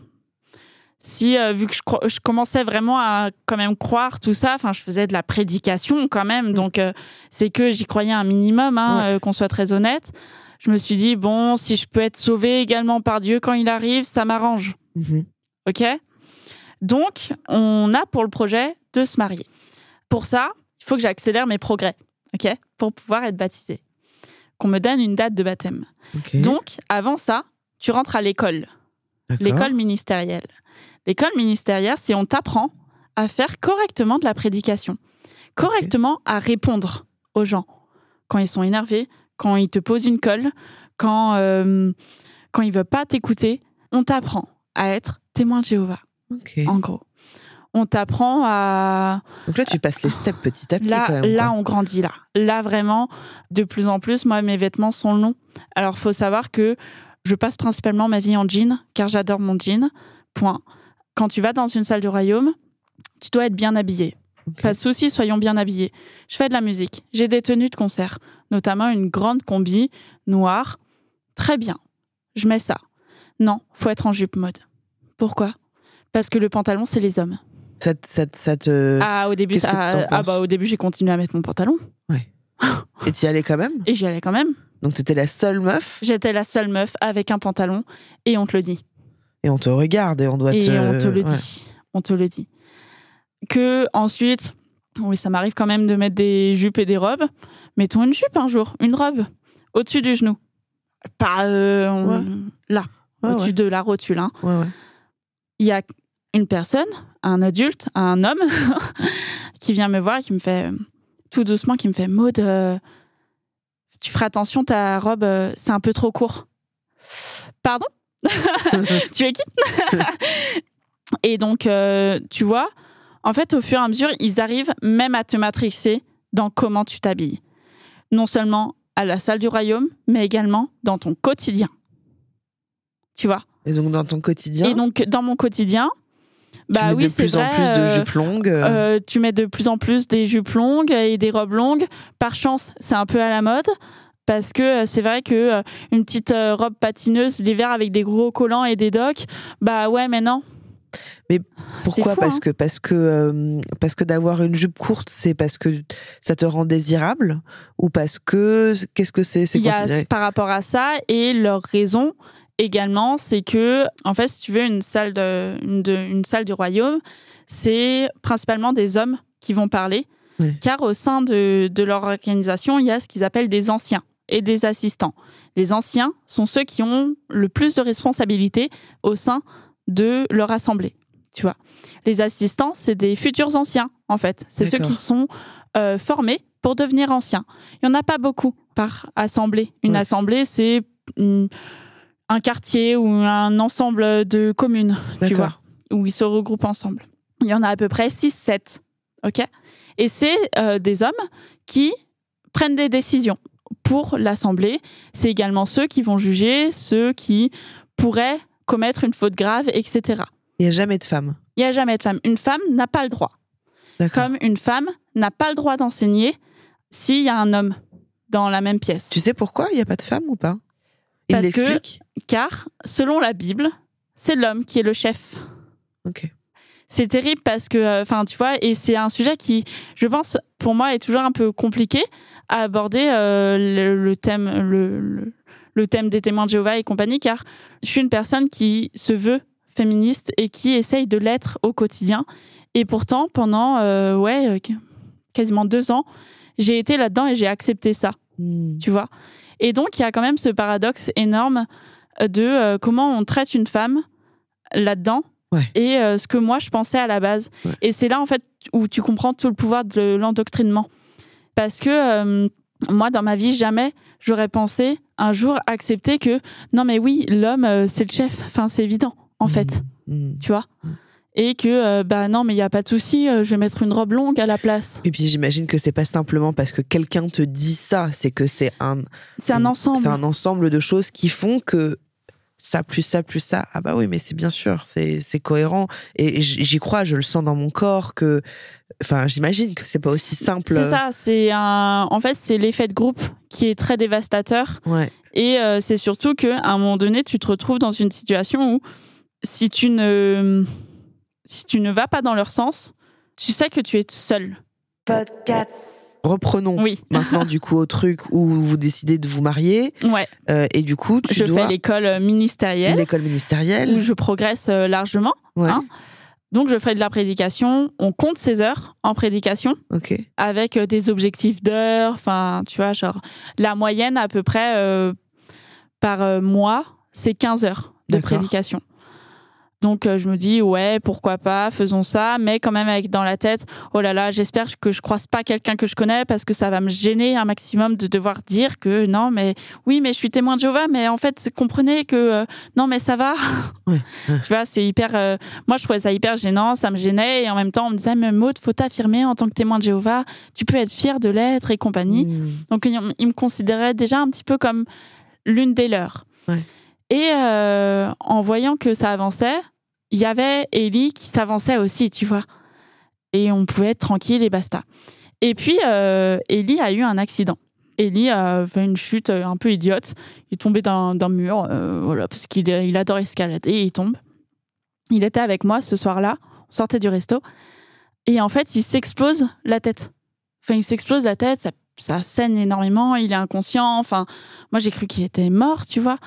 Speaker 2: si euh, vu que je, commençais vraiment à quand même croire tout ça, enfin je faisais de la prédication quand même, donc euh, c'est que j'y croyais un minimum, hein,
Speaker 1: Ouais.
Speaker 2: euh, qu'on soit très honnête. Je me suis dit bon, si je peux être sauvée également par Dieu quand il arrive, ça m'arrange,
Speaker 1: Mhm.
Speaker 2: ok? Donc on a pour le projet de se marier. Pour ça, il faut que j'accélère mes progrès, ok? Pour pouvoir être baptisée. Qu'on me donne une date de baptême. Donc, avant ça, tu rentres à l'école, l'école ministérielle. L'école ministérielle, c'est on t'apprend à faire correctement de la prédication, correctement à répondre aux gens quand ils sont énervés, quand ils te posent une colle, quand, euh, quand ils ne veulent pas t'écouter. On t'apprend à être témoin de Jéhovah, en gros. On t'apprend à,
Speaker 1: Donc là, tu passes les steps petit à petit
Speaker 2: Là,
Speaker 1: quand même.
Speaker 2: là, on grandit là. Là, vraiment, de plus en plus, moi, mes vêtements sont longs. Alors, faut savoir que je passe principalement ma vie en jean, car j'adore mon jean. Point. Quand tu vas dans une salle du royaume, tu dois être bien habillé. Pas de souci, soyons bien habillés. Je fais de la musique. J'ai des tenues de concert, notamment une grande combi noire. Très bien. Je mets ça. Non, faut être en jupe mode. Pourquoi? Parce que le pantalon, c'est les hommes.
Speaker 1: Ça, te- ça, te- ça te.
Speaker 2: Ah, au début, ça- ah,
Speaker 1: penses
Speaker 2: bah, au début, j'ai continué à mettre mon pantalon.
Speaker 1: Et t'y allais quand même?
Speaker 2: Et j'y allais quand même.
Speaker 1: Donc t'étais la seule meuf?
Speaker 2: J'étais la seule meuf avec un pantalon et on te le dit.
Speaker 1: et on te regarde et on doit
Speaker 2: Et
Speaker 1: te.
Speaker 2: on te le
Speaker 1: ouais.
Speaker 2: dit. On te le dit. Que ensuite, oui, ça m'arrive quand même de mettre des jupes et des robes. Mettons une jupe un jour, une robe, au-dessus du genou. Pas euh, on-
Speaker 1: Ouais.
Speaker 2: là,
Speaker 1: Ouais,
Speaker 2: au-dessus
Speaker 1: ouais.
Speaker 2: de la rotule. hein.
Speaker 1: Ouais, ouais.
Speaker 2: Il y a une personne, un adulte, un homme, qui vient me voir et qui me fait, euh, tout doucement, qui me fait Maud, euh, tu feras attention, ta robe, euh, c'est un peu trop court. Pardon? Tu es qui? Et donc, euh, tu vois, en fait, au fur et à mesure, ils arrivent même à te matrixer dans comment tu t'habilles. Non seulement à la salle du royaume, mais également dans ton quotidien. Tu vois?
Speaker 1: Et donc dans ton quotidien?
Speaker 2: Et donc dans mon quotidien, bah
Speaker 1: tu mets
Speaker 2: oui,
Speaker 1: de plus
Speaker 2: vrai,
Speaker 1: en plus de
Speaker 2: euh,
Speaker 1: jupes longues.
Speaker 2: euh, tu mets de plus en plus des jupes longues et des robes longues. Par chance, c'est un peu à la mode. Parce que euh, c'est vrai que une petite robe patineuse l'hiver avec des gros collants et des docks, bah ouais, mais non.
Speaker 1: Pourquoi?
Speaker 2: fou,
Speaker 1: Parce
Speaker 2: hein.
Speaker 1: que parce que euh, parce que d'avoir une jupe courte, c'est parce que ça te rend désirable ou parce que qu'est-ce que c'est? C'est
Speaker 2: par rapport à ça et leur raison également, c'est que en fait, si tu veux une salle de, une, de- une salle du royaume, c'est principalement des hommes qui vont parler, car au sein de, de leur organisation, il y a ce qu'ils appellent des anciens et des assistants. Les anciens sont ceux qui ont le plus de responsabilités au sein de leur assemblée. Tu vois, les assistants, c'est des futurs anciens en fait. C'est ceux qui sont euh, formés pour devenir anciens. Il n'y en a pas beaucoup par assemblée. Une
Speaker 1: Ouais.
Speaker 2: assemblée, c'est hum, un quartier ou un ensemble de communes, tu vois, où ils se regroupent ensemble. Il y en a à peu près 6-7. OK? Et c'est euh, des hommes qui prennent des décisions pour l'assemblée. C'est également ceux qui vont juger, ceux qui pourraient commettre une faute grave, etc.
Speaker 1: Il n'y a jamais de femme.
Speaker 2: Il n'y a jamais de femme. Une femme n'a pas le droit. Comme une femme n'a pas le droit d'enseigner s'il y a un homme dans la même pièce.
Speaker 1: Tu sais pourquoi il n'y a pas de femme ou pas? Il
Speaker 2: Parce que- Car, selon la Bible, c'est l'homme qui est le chef.
Speaker 1: Ok.
Speaker 2: C'est terrible parce que, enfin, tu vois, et c'est un sujet qui, je pense, pour moi, est toujours un peu compliqué à aborder euh, le, le thème, le, le- le thème des témoins de Jéhovah et compagnie, car je suis une personne qui se veut féministe et qui essaye de l'être au quotidien. Et pourtant, pendant, euh, ouais, euh, quasiment deux ans, j'ai été là-dedans et j'ai accepté ça
Speaker 1: Hmm.
Speaker 2: tu vois? Et donc, il y a quand même ce paradoxe énorme de euh, comment on traite une femme là-dedans
Speaker 1: Ouais.
Speaker 2: et euh, ce que moi je pensais à la base.
Speaker 1: Ouais.
Speaker 2: Et c'est là, en fait, où tu comprends tout le pouvoir de l'endoctrinement. Parce que euh, moi, dans ma vie, jamais j'aurais pensé un jour accepter que non, mais oui, l'homme, euh, c'est le chef. Enfin, c'est évident, en fait,
Speaker 1: Hmm.
Speaker 2: tu vois?
Speaker 1: Mm.
Speaker 2: Et que, euh, bah non, mais il n'y a pas de souci, euh, je vais mettre une robe longue à la place.
Speaker 1: Et puis j'imagine que c'est pas simplement parce que quelqu'un te dit ça, c'est que c'est un,
Speaker 2: C'est un ensemble.
Speaker 1: c'est un ensemble de choses qui font que ça plus ça plus ça. Ah bah oui, mais c'est bien sûr, c'est c'est cohérent et j'y crois, je le sens dans mon corps que, enfin, j'imagine que c'est pas aussi simple.
Speaker 2: C'est ça, c'est un. En fait, c'est l'effet de groupe qui est très dévastateur.
Speaker 1: Ouais.
Speaker 2: Et euh, c'est surtout qu'à un moment donné, tu te retrouves dans une situation où si tu ne, si tu ne vas pas dans leur sens, tu sais que tu es seul.
Speaker 1: Reprenons
Speaker 2: Oui.
Speaker 1: maintenant du coup au truc où vous décidez de vous marier
Speaker 2: Ouais.
Speaker 1: euh, et du coup tu
Speaker 2: je
Speaker 1: dois
Speaker 2: fais l'école ministérielle
Speaker 1: l'école
Speaker 2: où
Speaker 1: ministérielle.
Speaker 2: je progresse euh, largement.
Speaker 1: Ouais.
Speaker 2: hein. Donc, je fais de la prédication. On compte ses heures en prédication
Speaker 1: Ok.
Speaker 2: avec euh, des objectifs d'heures. Enfin, tu vois, genre, la moyenne à peu près euh, par euh, mois, c'est 15 heures de prédication. Donc, euh, je me dis, ouais, pourquoi pas, faisons ça, mais quand même avec dans la tête, oh là là, j'espère que je croise pas quelqu'un que je connais parce que ça va me gêner un maximum de devoir dire que non, mais oui, mais je suis témoin de Jéhovah, mais en fait, comprenez que euh, non, mais ça va.
Speaker 1: Ouais,
Speaker 2: tu vois, c'est hyper. euh, moi, je trouvais ça hyper gênant, ça me gênait, et en même temps, on me disait, mais Maud, faut t'affirmer en tant que témoin de Jéhovah, tu peux être fier de l'être et compagnie.
Speaker 1: Hmm.
Speaker 2: Donc, ils, me considéraient déjà un petit peu comme l'une des leurs.
Speaker 1: Ouais.
Speaker 2: Et euh, en voyant que ça avançait, il y avait Ellie qui s'avançait aussi, tu vois. Et on pouvait être tranquille et basta. Et puis, euh, Ellie a eu un accident. Ellie a fait une chute euh, un peu idiote. Il est tombé d'un mur, euh, voilà, parce qu'il il adore escalader et il tombe. Il était avec moi ce soir-là, on sortait du resto. Et en fait, il s'explose la tête. Enfin, il s'explose la tête, ça, ça saigne énormément, il est inconscient. Enfin, moi, j'ai cru qu'il était mort, tu vois.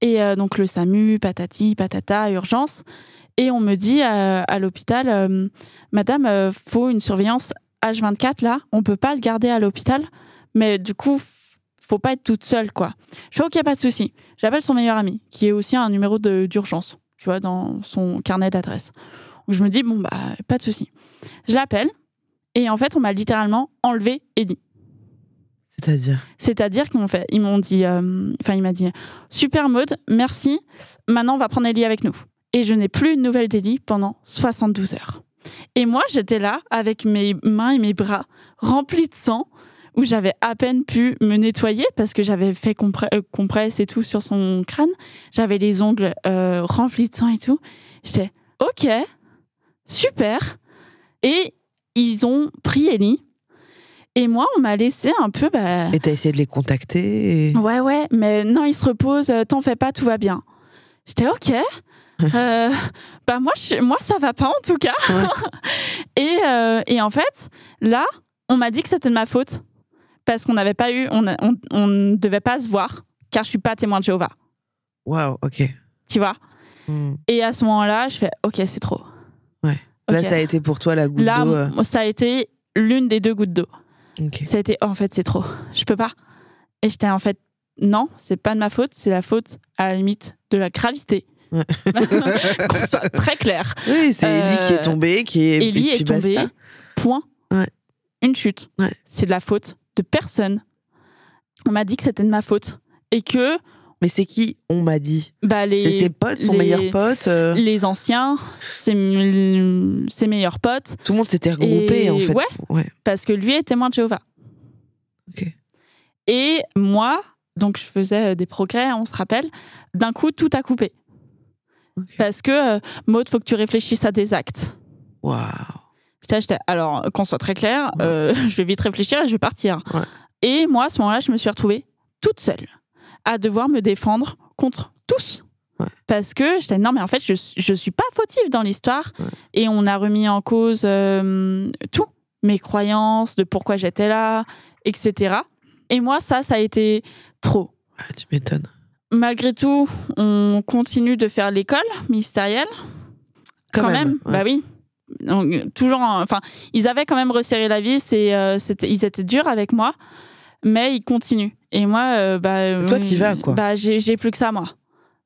Speaker 2: Et euh, donc, le SAMU, patati, patata, urgence. Et on me dit euh, à l'hôpital, euh, Madame, euh, faut une surveillance H24 là, on peut pas le garder à l'hôpital, mais du coup, faut pas être toute seule, quoi. Je fais, ok, pas de souci. J'appelle son meilleur ami, qui est aussi un numéro d'urgence, tu vois, dans son carnet d'adresse. Je me dis, bon, bah, pas de souci. Je l'appelle, et en fait, on m'a littéralement enlevé Ellie.
Speaker 1: C'est-à-dire.
Speaker 2: C'est-à-dire qu'ils m'ont fait, dit, euh, il m'a dit, super mode, merci. Maintenant, on va prendre Ellie avec nous. Et je n'ai plus une nouvelle d'Ellie pendant 72 heures. Et moi, j'étais là avec mes mains et mes bras remplis de sang, où j'avais à peine pu me nettoyer parce que j'avais fait euh, compresse et tout sur son crâne. J'avais les ongles euh, remplis de sang et tout. J'étais ok, super. Et ils ont pris Ellie. Et moi, on m'a laissé un peu. Bah,
Speaker 1: Et t'as essayé de les contacter et-
Speaker 2: Ouais, ouais, mais non, il se repose, euh, t'en fais pas, tout va bien. J'étais ok. Euh, bah moi, je- moi, ça va pas en tout cas. et, euh, et en fait, là, on m'a dit que c'était de ma faute parce qu'on n'avait pas eu, on, a- on, on ne devait pas se voir car je suis pas témoin de Jéhovah,
Speaker 1: Waouh, ok.
Speaker 2: tu vois?
Speaker 1: Hmm.
Speaker 2: Et à ce moment-là, je fais ok, c'est trop.
Speaker 1: Ouais. Là, ça a été pour toi la goutte
Speaker 2: Là,
Speaker 1: d'eau.
Speaker 2: m- ça a été l'une des deux gouttes d'eau.
Speaker 1: Ok.
Speaker 2: Ça a été, oh, en fait, c'est trop. Je peux pas. Et j'étais en fait, non, c'est pas de ma faute, c'est la faute à la limite de la gravité.
Speaker 1: Ouais.
Speaker 2: Très clair.
Speaker 1: Oui, c'est Ellie qui est
Speaker 2: Euh,
Speaker 1: tombée, qui est.
Speaker 2: Ellie est tombée,
Speaker 1: basta.
Speaker 2: point.
Speaker 1: Ouais.
Speaker 2: Une chute.
Speaker 1: Ouais.
Speaker 2: C'est de la faute de personne. On m'a dit que c'était de ma faute. Et que
Speaker 1: Mais c'est qui On m'a dit.
Speaker 2: bah, les,
Speaker 1: C'est ses potes, son
Speaker 2: les-
Speaker 1: meilleur pote. euh,
Speaker 2: les anciens, ses, ses meilleurs potes,
Speaker 1: Tout le monde s'était regroupé
Speaker 2: Et
Speaker 1: en fait.
Speaker 2: ouais.
Speaker 1: ouais.
Speaker 2: parce que lui est témoin de Jéhovah.
Speaker 1: Ok.
Speaker 2: Et moi, donc je faisais euh, des progrès, on se rappelle, d'un coup, tout a coupé.
Speaker 1: Ok.
Speaker 2: Parce que, euh, Maud, faut que tu réfléchisses à des actes.
Speaker 1: Waouh.
Speaker 2: Alors, qu'on soit très clair,
Speaker 1: Ouais.
Speaker 2: euh, je vais vite réfléchir et je vais partir.
Speaker 1: Ouais.
Speaker 2: Et moi, à ce moment-là, je me suis retrouvée toute seule à devoir me défendre contre tous.
Speaker 1: Ouais.
Speaker 2: Parce que j'étais non, mais en fait, je, je suis pas fautive dans l'histoire.
Speaker 1: Ouais.
Speaker 2: Et on a remis en cause euh, tout, mes croyances, de pourquoi j'étais là, etc. Et moi, ça, ça a été trop.
Speaker 1: Tu m'étonnes.
Speaker 2: Malgré tout, on continue de faire l'école ministérielle quand, même, bah oui Donc, toujours en- enfin ils avaient quand même resserré la vis et euh, ils étaient durs avec moi mais ils continuent et moi euh, bah
Speaker 1: Toi,
Speaker 2: euh,
Speaker 1: t'y vas, quoi.
Speaker 2: bah j'ai plus que ça moi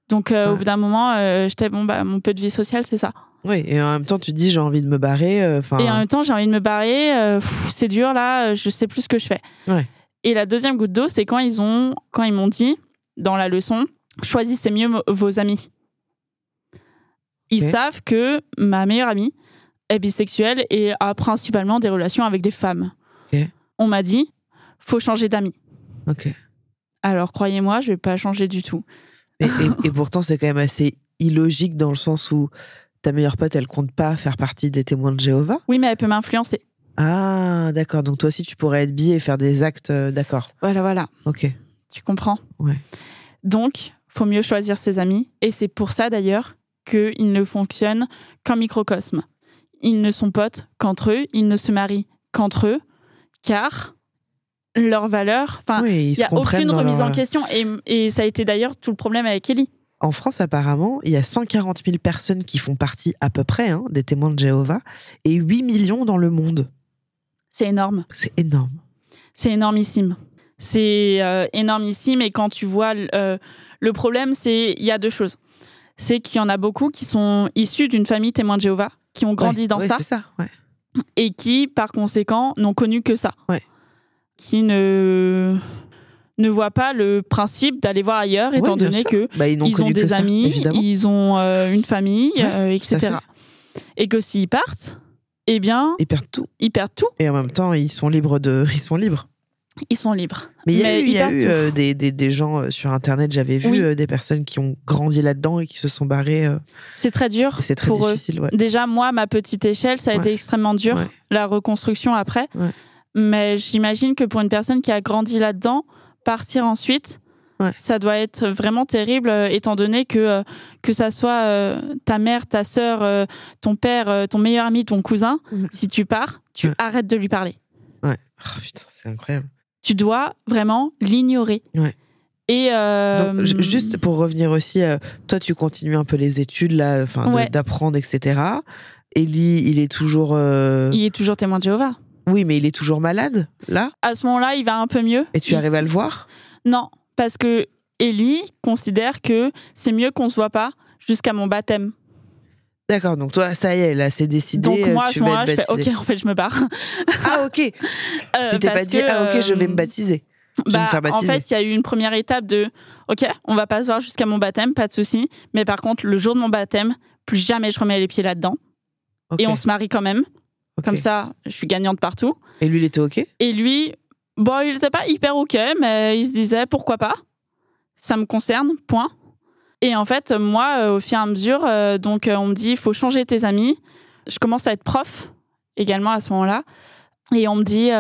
Speaker 2: donc euh, au bout d'un moment euh, j'étais bon bah mon peu de vie sociale c'est ça
Speaker 1: Oui, et en même temps, tu te dis j'ai envie de me barrer. euh, Enfin,
Speaker 2: et en même temps j'ai envie de me barrer euh, c'est dur là euh, je sais plus ce que je fais
Speaker 1: Ouais.
Speaker 2: et la deuxième goutte d'eau c'est quand ils ont quand ils m'ont dit dans la leçon choisissez mieux vos amis ils savent que ma meilleure amie est bisexuelle et a principalement des relations avec des femmes.
Speaker 1: Ok.
Speaker 2: On m'a dit, faut changer d'amis.
Speaker 1: Ok.
Speaker 2: Alors croyez-moi, je vais pas changer du tout.
Speaker 1: Et, et- et pourtant, c'est quand même assez illogique dans le sens où ta meilleure pote, elle compte pas faire partie des témoins de Jéhovah.
Speaker 2: Oui, mais elle peut m'influencer.
Speaker 1: Ah, d'accord. Donc toi aussi, tu pourrais être bi et faire des actes. euh, d'accord.
Speaker 2: Voilà, voilà.
Speaker 1: Ok.
Speaker 2: Tu comprends?
Speaker 1: Ouais.
Speaker 2: Donc, faut mieux choisir ses amis. Et c'est pour ça d'ailleurs qu'ils ne fonctionnent qu'en microcosme. Ils ne sont potes qu'entre eux, ils ne se marient qu'entre eux, car leurs valeurs, enfin,
Speaker 1: oui,
Speaker 2: il n'y
Speaker 1: se
Speaker 2: a aucune remise
Speaker 1: leur-
Speaker 2: en question. Et, et ça a été d'ailleurs tout le problème avec Ellie.
Speaker 1: En France, apparemment, il y a 140 000 personnes qui font partie à peu près hein, des témoins de Jéhovah et 8 millions dans le monde.
Speaker 2: C'est énorme.
Speaker 1: C'est énorme.
Speaker 2: C'est énormissime. C'est euh, énormissime. Et quand tu vois, euh, le problème, c'est il y a deux choses. C'est qu'il y en a beaucoup qui sont issus d'une famille témoin de Jéhovah, qui ont grandi
Speaker 1: Ouais,
Speaker 2: dans
Speaker 1: ouais,
Speaker 2: ça
Speaker 1: C'est ça, ouais.
Speaker 2: et qui, par conséquent, n'ont connu que ça.
Speaker 1: Ouais.
Speaker 2: Qui ne ne voient pas le principe d'aller voir ailleurs, étant
Speaker 1: Ouais,
Speaker 2: donné
Speaker 1: sûr.
Speaker 2: que
Speaker 1: Bah, ils
Speaker 2: ont des
Speaker 1: ça,
Speaker 2: amis,
Speaker 1: évidemment.
Speaker 2: ils ont euh, une famille,
Speaker 1: Ouais,
Speaker 2: euh, etc. Et que s'ils partent, eh bien,
Speaker 1: Ils perdent tout.
Speaker 2: ils perdent tout.
Speaker 1: Et en même temps, ils sont libres de. Ils sont libres.
Speaker 2: Ils sont libres.
Speaker 1: Mais il y a eu, y a euh, des, des, des gens sur Internet, j'avais vu
Speaker 2: Oui.
Speaker 1: des personnes qui ont grandi là-dedans et qui se sont barrés. euh,
Speaker 2: C'est très dur
Speaker 1: c'est très
Speaker 2: pour eux.
Speaker 1: difficile. Ouais.
Speaker 2: Déjà, moi, ma petite échelle, ça a été extrêmement dur, la reconstruction après. Mais j'imagine que pour une personne qui a grandi là-dedans, partir ensuite,
Speaker 1: Ouais.
Speaker 2: ça doit être vraiment terrible, euh, étant donné que, euh, que ça soit euh, ta mère, ta sœur, ton père, ton meilleur ami, ton cousin,
Speaker 1: Ouais.
Speaker 2: si tu pars, tu
Speaker 1: Ouais.
Speaker 2: arrêtes de lui parler.
Speaker 1: Ouais. Oh, putain, c'est incroyable.
Speaker 2: Tu dois vraiment l'ignorer.
Speaker 1: Ouais.
Speaker 2: Et euh,
Speaker 1: Donc, juste pour revenir aussi, euh, toi, tu continues un peu les études, là, enfin,
Speaker 2: Ouais.
Speaker 1: d'apprendre, etc. Ellie, il est toujours. euh,
Speaker 2: il est toujours témoin de Jéhovah.
Speaker 1: Oui, mais il est toujours malade, là?
Speaker 2: À ce moment-là, il va un peu mieux.
Speaker 1: Et tu
Speaker 2: Il
Speaker 1: arrives à le voir?
Speaker 2: Non, parce que Ellie considère que c'est mieux qu'on se voit pas jusqu'à mon baptême.
Speaker 1: D'accord, donc toi, ça y est, là, c'est décidé.
Speaker 2: Donc moi, à
Speaker 1: tu
Speaker 2: ce moment-là, je fais. OK, en fait, je me barre.
Speaker 1: Ah, ok.
Speaker 2: Euh,
Speaker 1: t'a pas
Speaker 2: parce
Speaker 1: dit,
Speaker 2: que,
Speaker 1: ah, ok, je vais me
Speaker 2: euh,
Speaker 1: baptiser. Je vais me
Speaker 2: bah,
Speaker 1: faire
Speaker 2: en
Speaker 1: baptiser.
Speaker 2: fait, il y a eu une première étape de OK, on va pas se voir jusqu'à mon baptême, pas de souci. Mais par contre, le jour de mon baptême, plus jamais je remets les pieds là-dedans. Et on se marie quand même. Comme ça, je suis gagnante partout.
Speaker 1: Et lui, il était ok?
Speaker 2: Et lui, Bon, il était pas hyper ok, mais il se disait pourquoi pas? Ça me concerne, point. Et en fait, moi, euh, au fur et à mesure, euh, donc euh, on me dit il faut changer tes amis. Je commence à être prof également à ce moment-là, et on me dit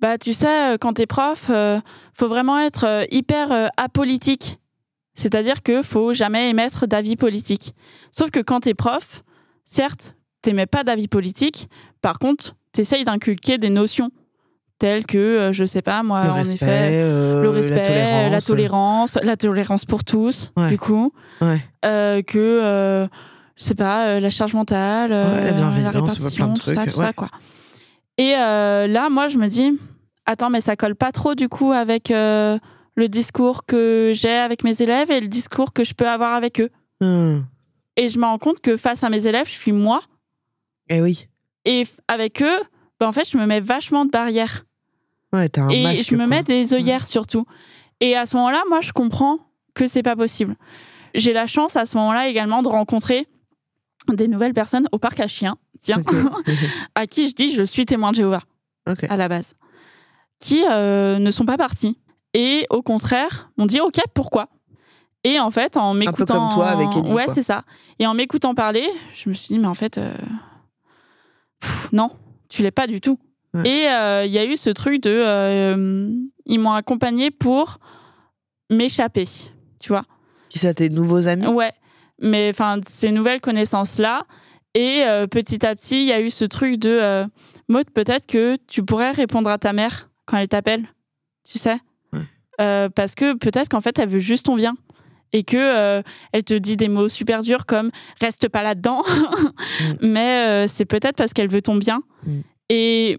Speaker 2: bah tu sais, quand t'es prof, faut vraiment être hyper apolitique. C'est-à-dire que faut jamais émettre d'avis politique. Sauf que quand t'es prof, certes, t'émets pas d'avis politique. Par contre, t'essayes d'inculquer des notions telles que, euh, je sais pas, moi,
Speaker 1: Le
Speaker 2: en
Speaker 1: respect,
Speaker 2: effet,
Speaker 1: euh,
Speaker 2: le respect,
Speaker 1: la tolérance.
Speaker 2: la tolérance, la tolérance pour tous,
Speaker 1: Ouais.
Speaker 2: du coup,
Speaker 1: Ouais.
Speaker 2: euh, que, euh, je sais pas, la charge mentale,
Speaker 1: Ouais, la bienveillance,
Speaker 2: répartition,
Speaker 1: plein de
Speaker 2: tout ça, tout ça, quoi. Et là, moi, je me dis, attends, mais ça colle pas trop, du coup, avec le discours que j'ai avec mes élèves et le discours que je peux avoir avec eux.
Speaker 1: Hum.
Speaker 2: Et je me rends compte que face à mes élèves, je suis moi.
Speaker 1: Eh oui.
Speaker 2: Et avec eux, ben, en fait, je me mets vachement de barrières.
Speaker 1: Ouais, t'as un
Speaker 2: et
Speaker 1: masque,
Speaker 2: je me
Speaker 1: quoi.
Speaker 2: mets des œillères surtout. Et à ce moment-là, moi, je comprends que c'est pas possible. J'ai la chance à ce moment-là également de rencontrer des nouvelles personnes au parc à chiens, tiens,
Speaker 1: Ok.
Speaker 2: à qui je dis je suis témoin de Jéhovah à la base, qui euh, ne sont pas partis et au contraire m'ont dit ok pourquoi? Et en fait, en m'écoutant,
Speaker 1: comme toi avec Ellie,
Speaker 2: ouais c'est ça. Et en m'écoutant parler, je me suis dit mais en fait euh, pff, non, tu l'es pas du tout.
Speaker 1: Ouais.
Speaker 2: Et euh, il y a eu ce truc de euh, ils m'ont accompagné pour m'échapper, tu vois.
Speaker 1: Qui ça, tes nouveaux amis?
Speaker 2: Ouais, mais enfin ces nouvelles connaissances là et euh, petit à petit il y a eu ce truc de Maud peut-être que tu pourrais répondre à ta mère quand elle t'appelle, tu sais,
Speaker 1: Ouais.
Speaker 2: Parce que peut-être qu'en fait elle veut juste ton bien et que euh, elle te dit des mots super durs comme reste pas là-dedans, mais euh, c'est peut-être parce qu'elle veut ton bien.
Speaker 1: Mm.
Speaker 2: et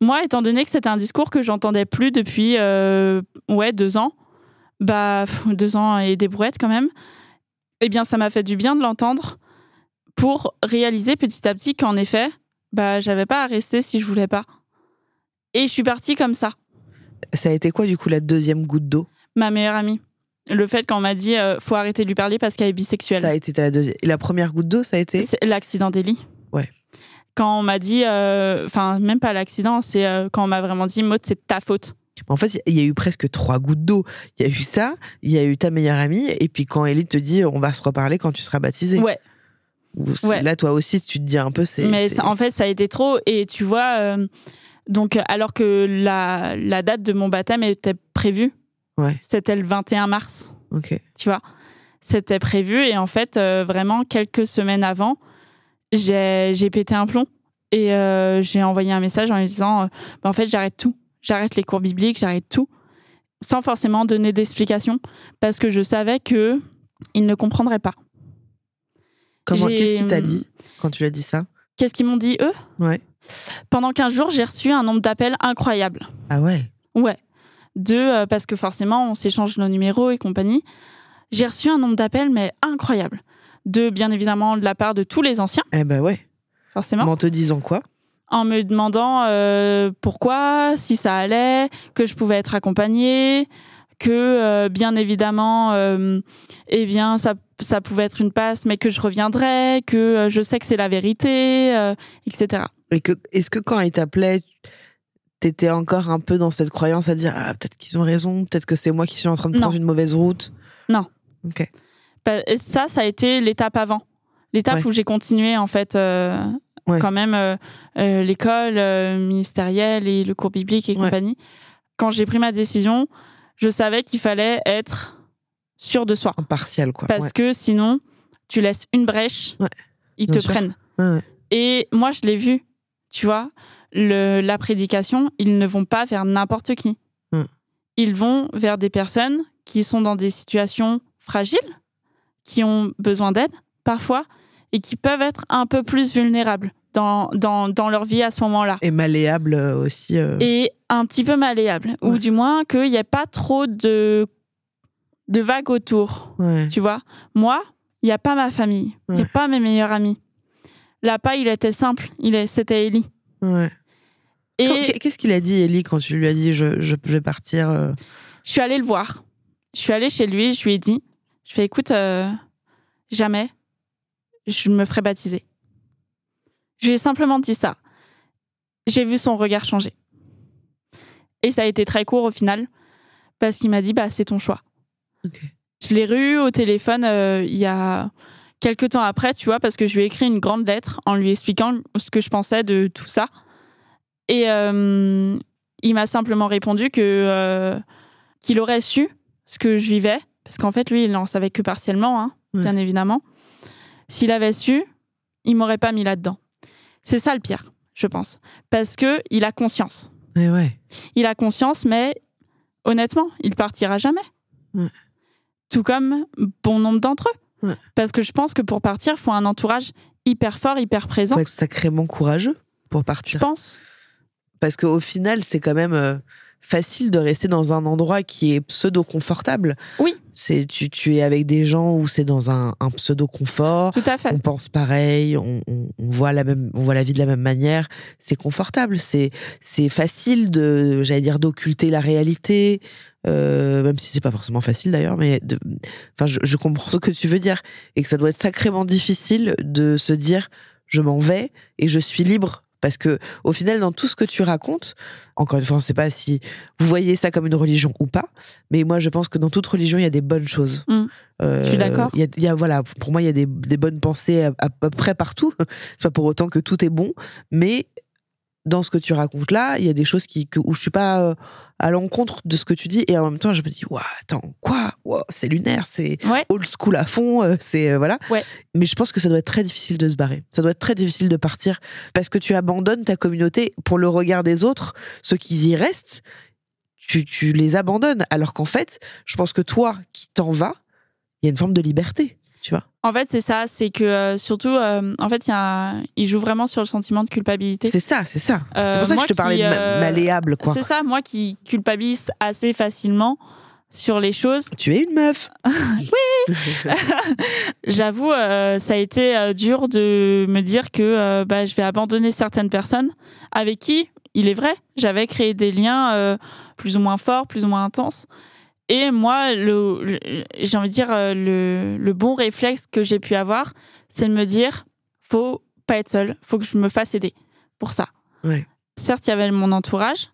Speaker 2: moi étant donné que c'était un discours que j'entendais plus depuis euh, ouais deux ans bah deux ans et des brouettes quand même eh bien ça m'a fait du bien de l'entendre pour réaliser petit à petit qu'en effet bah j'avais pas à rester si je voulais pas. Et je suis partie comme ça.
Speaker 1: Ça a été quoi, du coup, la deuxième goutte d'eau?
Speaker 2: Ma meilleure amie le fait qu'on m'a dit euh, faut arrêter de lui parler parce qu'elle est bisexuelle
Speaker 1: Ça a été la deuxième. Et la première goutte d'eau, ça a été?
Speaker 2: L'accident d'Eli.
Speaker 1: Ouais.
Speaker 2: Quand on m'a dit, euh, enfin, même pas l'accident, c'est euh, quand on m'a vraiment dit, Maud, c'est ta faute.
Speaker 1: En fait, il y a eu presque trois gouttes d'eau. Il y a eu ça, il y a eu ta meilleure amie, et puis quand Ellie te dit on va se reparler quand tu seras baptisé.
Speaker 2: Ouais.
Speaker 1: Là, toi aussi, tu te dis un peu, c'est.
Speaker 2: Mais ça- en fait, ça a été trop. Et tu vois, euh, donc, alors que la, la date de mon baptême était prévue,
Speaker 1: Ouais.
Speaker 2: c'était le 21 mars,
Speaker 1: Ok.
Speaker 2: tu vois? C'était prévu. Et en fait, euh, vraiment, quelques semaines avant, j'ai pété un plomb. Et euh, j'ai envoyé un message en lui disant, euh, Bah, en fait, j'arrête tout. J'arrête les cours bibliques, j'arrête tout. Sans forcément donner d'explication. Parce que je savais que il ne comprendrait pas.
Speaker 1: Comment Qu'est-ce qu'il t'a dit quand tu lui as dit ça?
Speaker 2: Qu'est-ce qu'ils m'ont dit, eux?
Speaker 1: Ouais.
Speaker 2: Pendant 15 jours, j'ai reçu un nombre d'appels incroyable.
Speaker 1: Ah ouais?
Speaker 2: Ouais. De, euh, parce que forcément, on s'échange nos numéros et compagnie. J'ai reçu un nombre d'appels, mais incroyable. De, bien évidemment, de la part de tous les anciens,
Speaker 1: Eh ben ouais.
Speaker 2: forcément.
Speaker 1: Mais en te disant quoi?
Speaker 2: En me demandant euh, pourquoi, si ça allait, que je pouvais être accompagnée, que, euh, bien évidemment, euh, eh bien, ça, ça pouvait être une passe, mais que je reviendrais, que je sais que c'est la vérité, etc.
Speaker 1: Et que est-ce que quand il t'appelait, t'étais encore un peu dans cette croyance à dire ah peut-être qu'ils ont raison, peut-être que c'est moi qui suis en train de
Speaker 2: Non.
Speaker 1: prendre une mauvaise route.
Speaker 2: Non.
Speaker 1: Ok.
Speaker 2: Bah, ça, ça a été l'étape avant. L'étape
Speaker 1: Ouais.
Speaker 2: où j'ai continué, en fait, euh,
Speaker 1: Ouais.
Speaker 2: quand même, euh, euh, l'école ministérielle et le cours biblique et
Speaker 1: Ouais.
Speaker 2: compagnie. Quand j'ai pris ma décision, je savais qu'il fallait être sûr de soi.
Speaker 1: Impartial quoi.
Speaker 2: Parce que sinon, tu laisses une brèche, ils
Speaker 1: Bien
Speaker 2: te
Speaker 1: sûr.
Speaker 2: prennent. Et moi, je l'ai vu, tu vois, le, la prédication, ils ne vont pas vers n'importe qui.
Speaker 1: Mm.
Speaker 2: Ils vont vers des personnes qui sont dans des situations fragiles, qui ont besoin d'aide parfois, et qui peuvent être un peu plus vulnérables dans, dans, dans leur vie à ce moment-là.
Speaker 1: Et malléable euh, aussi. euh,
Speaker 2: Et un petit peu malléables, ou
Speaker 1: Ouais.
Speaker 2: du moins qu'il n'y ait pas trop de, de vagues autour.
Speaker 1: ouais.
Speaker 2: Tu vois, moi, il n'y a pas ma famille, il n'y a
Speaker 1: Ouais.
Speaker 2: pas mes meilleurs amis. Là-bas, il était simple, il est, c'était Ellie.
Speaker 1: ouais.
Speaker 2: Et
Speaker 1: Qu'est-ce qu'il a dit Ellie quand tu lui as dit je, je, je vais partir euh,
Speaker 2: je suis allée le voir. Je suis allée chez lui, je lui ai dit, je fais écoute, euh, jamais je me ferai baptiser. Je lui ai simplement dit ça. J'ai vu son regard changer. Et ça a été très court au final, parce qu'il m'a dit bah c'est ton choix.
Speaker 1: Ok.
Speaker 2: Je l'ai reçu au téléphone euh, il y a quelques temps après, tu vois, parce que je lui ai écrit une grande lettre en lui expliquant ce que je pensais de tout ça. Et euh, il m'a simplement répondu que euh, qu'il aurait su ce que je vivais, parce qu'en fait, lui, il n'en savait que partiellement, hein,
Speaker 1: Ouais.
Speaker 2: bien évidemment. S'il avait su, il m'aurait pas mis là-dedans. C'est ça le pire, je pense, parce que il a conscience.
Speaker 1: Ouais.
Speaker 2: Il a conscience, mais honnêtement, il partira jamais.
Speaker 1: Ouais.
Speaker 2: Tout comme bon nombre d'entre eux.
Speaker 1: Ouais.
Speaker 2: Parce que je pense que pour partir, il faut un entourage hyper fort, hyper présent.
Speaker 1: Faut être sacrément courageux pour
Speaker 2: Je
Speaker 1: partir.
Speaker 2: pense.
Speaker 1: Parce qu'au final, c'est quand même euh, facile de rester dans un endroit qui est pseudo-confortable.
Speaker 2: Oui.
Speaker 1: C'est tu, tu es avec des gens où c'est dans un, un pseudo-confort.
Speaker 2: Tout à fait.
Speaker 1: On pense pareil, on, on- on voit la même, on voit la vie de la même manière. C'est confortable, c'est c'est facile de, j'allais dire, d'occulter la réalité, euh, même si c'est pas forcément facile d'ailleurs. Mais de, enfin, je, je comprends ce que tu veux dire et que ça doit être sacrément difficile de se dire, je m'en vais et je suis libre. Parce que au final, dans tout ce que tu racontes, encore une fois, on ne sait pas si vous voyez ça comme une religion ou pas, mais moi, je pense que dans toute religion, il y a des bonnes choses.
Speaker 2: Mm.
Speaker 1: Euh,
Speaker 2: Je suis d'accord.
Speaker 1: Il y a, y a- voilà, pour moi, il y a des, des bonnes pensées à, à peu près partout. C'est pas pour autant que tout est bon, mais dans ce que tu racontes là, il y a des choses qui, que, où je suis pas euh, à l'encontre de ce que tu dis, et en même temps, je me dis, waouh, attends, quoi, Wow, c'est lunaire, c'est
Speaker 2: Ouais.
Speaker 1: old school à fond, euh, c'est euh, voilà.
Speaker 2: Ouais.
Speaker 1: Mais je pense que ça doit être très difficile de se barrer. Ça doit être très difficile de partir parce que tu abandonnes ta communauté pour le regard des autres. Ceux qui y restent, tu, tu les abandonnes. Alors qu'en fait, je pense que toi qui t'en vas, il y a une forme de liberté, tu vois.
Speaker 2: En fait, c'est ça. C'est que euh, surtout, euh, en fait, il y a un- il joue vraiment sur le sentiment de culpabilité.
Speaker 1: C'est ça, c'est ça.
Speaker 2: Euh,
Speaker 1: c'est pour ça que je te parlais
Speaker 2: qui,
Speaker 1: de ma- malléable, quoi.
Speaker 2: C'est ça, moi qui culpabilise assez facilement sur les choses.
Speaker 1: Tu es une meuf.
Speaker 2: J'avoue, euh, ça a été dur de me dire que bah, je vais abandonner certaines personnes avec qui, il est vrai, j'avais créé des liens plus ou moins forts, plus ou moins intenses. Et moi, le, le- j'ai envie de dire, euh, le, le bon réflexe que j'ai pu avoir, c'est de me dire, faut pas être seul, faut que je me fasse aider pour ça.
Speaker 1: Ouais.
Speaker 2: Certes, il y avait mon entourage,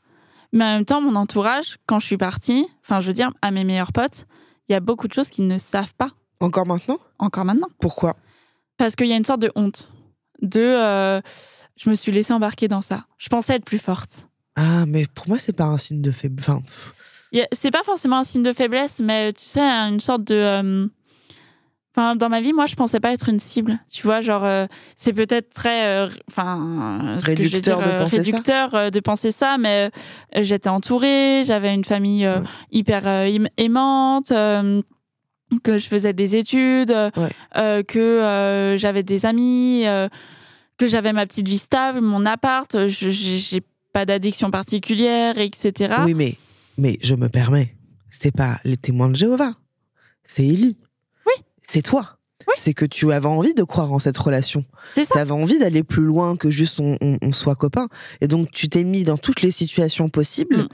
Speaker 2: mais en même temps, mon entourage, quand je suis partie, enfin, je veux dire, à mes meilleurs potes, il y a beaucoup de choses qu'ils ne savent pas
Speaker 1: Encore maintenant?
Speaker 2: Encore maintenant.
Speaker 1: Pourquoi?
Speaker 2: Parce qu'il y a une sorte de honte. De. euh, je me suis laissée embarquer dans ça. Je pensais être plus forte.
Speaker 1: Ah, mais pour moi, c'est pas un signe de faiblesse. Enfin,
Speaker 2: C'est pas forcément un signe de faiblesse, mais tu sais, une sorte de. euh, Enfin, dans ma vie, moi, je pensais pas être une cible. Tu vois, genre, euh, c'est peut-être très, euh, enfin, ce que je vais
Speaker 1: Réducteur
Speaker 2: dire,
Speaker 1: de
Speaker 2: euh,
Speaker 1: penser ça.
Speaker 2: réducteur de penser ça, mais j'étais entourée, j'avais une famille
Speaker 1: Ouais.
Speaker 2: hyper aim- aimante, que je faisais des études,
Speaker 1: Ouais.
Speaker 2: euh, que euh, j'avais des amis, euh, que j'avais ma petite vie stable, mon appart, j'ai pas d'addiction particulière, etc.
Speaker 1: Oui, mais, mais je me permets. C'est pas les témoins de Jéhovah. C'est Élie.
Speaker 2: Oui.
Speaker 1: C'est toi.
Speaker 2: Oui.
Speaker 1: C'est que tu avais envie de croire en cette relation.
Speaker 2: C'est ça.
Speaker 1: Tu avais envie d'aller plus loin que juste on, on- on soit copains. Et donc, tu t'es mis dans toutes les situations possibles
Speaker 2: Mm.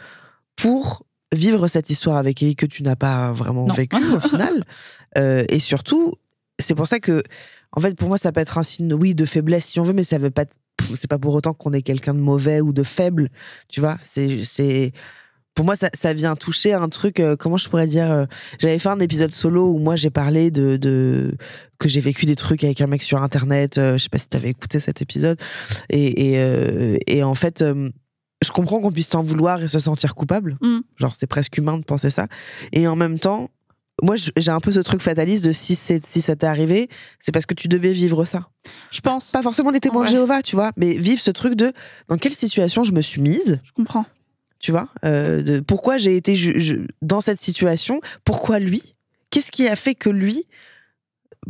Speaker 1: pour vivre cette histoire avec Élie que tu n'as pas vraiment vécue au final. Euh, et surtout, c'est pour ça que, en fait, pour moi, ça peut être un signe, oui, de faiblesse si on veut, mais ça veut pas. C'est pas pour autant qu'on est quelqu'un de mauvais ou de faible. Tu vois, c'est, c'est. Pour moi, ça, ça vient toucher un truc. euh, comment je pourrais dire euh, J'avais fait un épisode solo où moi j'ai parlé de, de que j'ai vécu des trucs avec un mec sur internet. euh, je sais pas si t'avais écouté cet épisode. Et et, et en fait, je comprends qu'on puisse t'en vouloir et se sentir coupable.
Speaker 2: Mm.
Speaker 1: Genre, c'est presque humain de penser ça. Et en même temps, moi, j'ai un peu ce truc fataliste de si c'est si ça t'est arrivé, c'est parce que tu devais vivre ça.
Speaker 2: Je pense.
Speaker 1: Pas forcément les témoins de. Jéhovah, tu vois, mais vivre ce truc de dans quelle situation je me suis mise
Speaker 2: Je comprends.
Speaker 1: Tu vois euh, de pourquoi j'ai été je- dans cette situation pourquoi lui qu'est-ce qui a fait que lui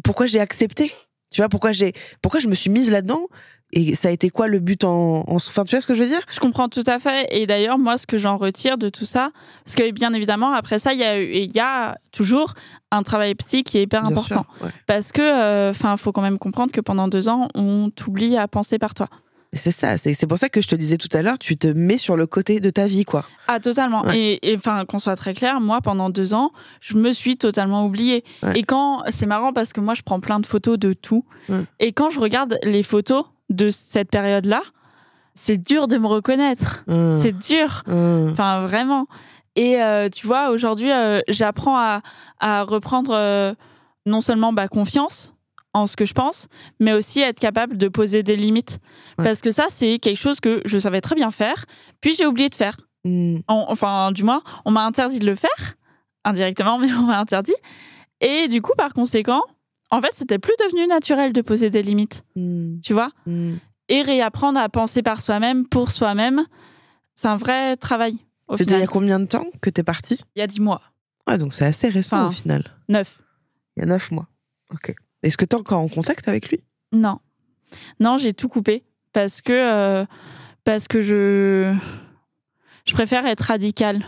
Speaker 1: pourquoi j'ai accepté tu vois pourquoi j'ai pourquoi je me suis mise là-dedans et ça a été quoi le but en, en enfin tu vois ce que je veux dire?
Speaker 2: Je comprends tout à fait. Et d'ailleurs, moi, ce que j'en retire de tout ça, parce que bien évidemment, après ça, il y a, y toujours un travail psy qui est hyper
Speaker 1: Bien
Speaker 2: important.
Speaker 1: sûr, ouais.
Speaker 2: Parce que, enfin, faut quand même comprendre que pendant deux ans, on t'oublie à penser par toi.
Speaker 1: C'est ça c'est pour ça que je te disais tout à l'heure tu te mets sur le côté de ta vie quoi
Speaker 2: Ah, totalement.
Speaker 1: Ouais.
Speaker 2: Et- enfin, qu'on soit très clair, moi, pendant deux ans, je me suis totalement oubliée.
Speaker 1: Ouais.
Speaker 2: Et quand, c'est marrant parce que moi, je prends plein de photos de tout.
Speaker 1: Ouais.
Speaker 2: Et quand je regarde les photos de cette période-là, c'est dur de me reconnaître. C'est dur. Enfin, vraiment. Et euh, tu vois, aujourd'hui, euh, j'apprends à, à reprendre euh, non seulement bah, confiance en ce que je pense, mais aussi être capable de poser des limites.
Speaker 1: Ouais.
Speaker 2: Parce que ça, c'est quelque chose que je savais très bien faire, puis j'ai oublié de faire. En- enfin, du moins, on m'a interdit de le faire, indirectement, mais on m'a interdit. Et du coup, par conséquent, en fait, c'était plus devenu naturel de poser des limites,
Speaker 1: Hum.
Speaker 2: tu vois
Speaker 1: Hum.
Speaker 2: Et réapprendre à penser par soi-même, pour soi-même, c'est un vrai travail.
Speaker 1: C'était il y a combien de temps que t'es parti
Speaker 2: Il y a dix mois,
Speaker 1: Ouais, donc c'est assez récent
Speaker 2: Enfin.
Speaker 1: au final.
Speaker 2: neuf.
Speaker 1: Il y a neuf mois. Ok. Est-ce que t'es encore en contact avec lui?
Speaker 2: Non. Non, j'ai tout coupé parce que euh, parce que je je préfère être radicale.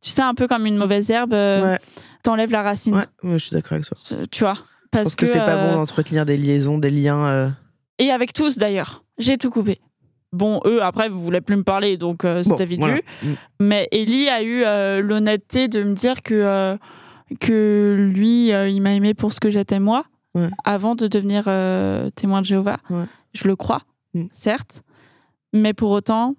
Speaker 2: Tu sais un peu comme une mauvaise herbe, euh,
Speaker 1: Ouais.
Speaker 2: t'enlèves la racine,
Speaker 1: Ouais, je suis d'accord avec toi.
Speaker 2: tu vois.
Speaker 1: Je
Speaker 2: Parce
Speaker 1: pense que, c'est pas
Speaker 2: euh,
Speaker 1: bon d'entretenir des liaisons, des liens. euh,
Speaker 2: et avec tous d'ailleurs, j'ai tout coupé. Bon, eux après vous voulez plus me parler donc euh,
Speaker 1: bon,
Speaker 2: c'était vite
Speaker 1: voilà.
Speaker 2: vu.
Speaker 1: Hum.
Speaker 2: Mais Ellie a eu euh, l'honnêteté de me dire que euh, que lui euh, il m'a aimé pour ce que j'étais moi
Speaker 1: Ouais.
Speaker 2: avant de devenir euh, témoin de Jéhovah.
Speaker 1: Ouais.
Speaker 2: Je le crois,
Speaker 1: Mm.
Speaker 2: certes, mais pour autant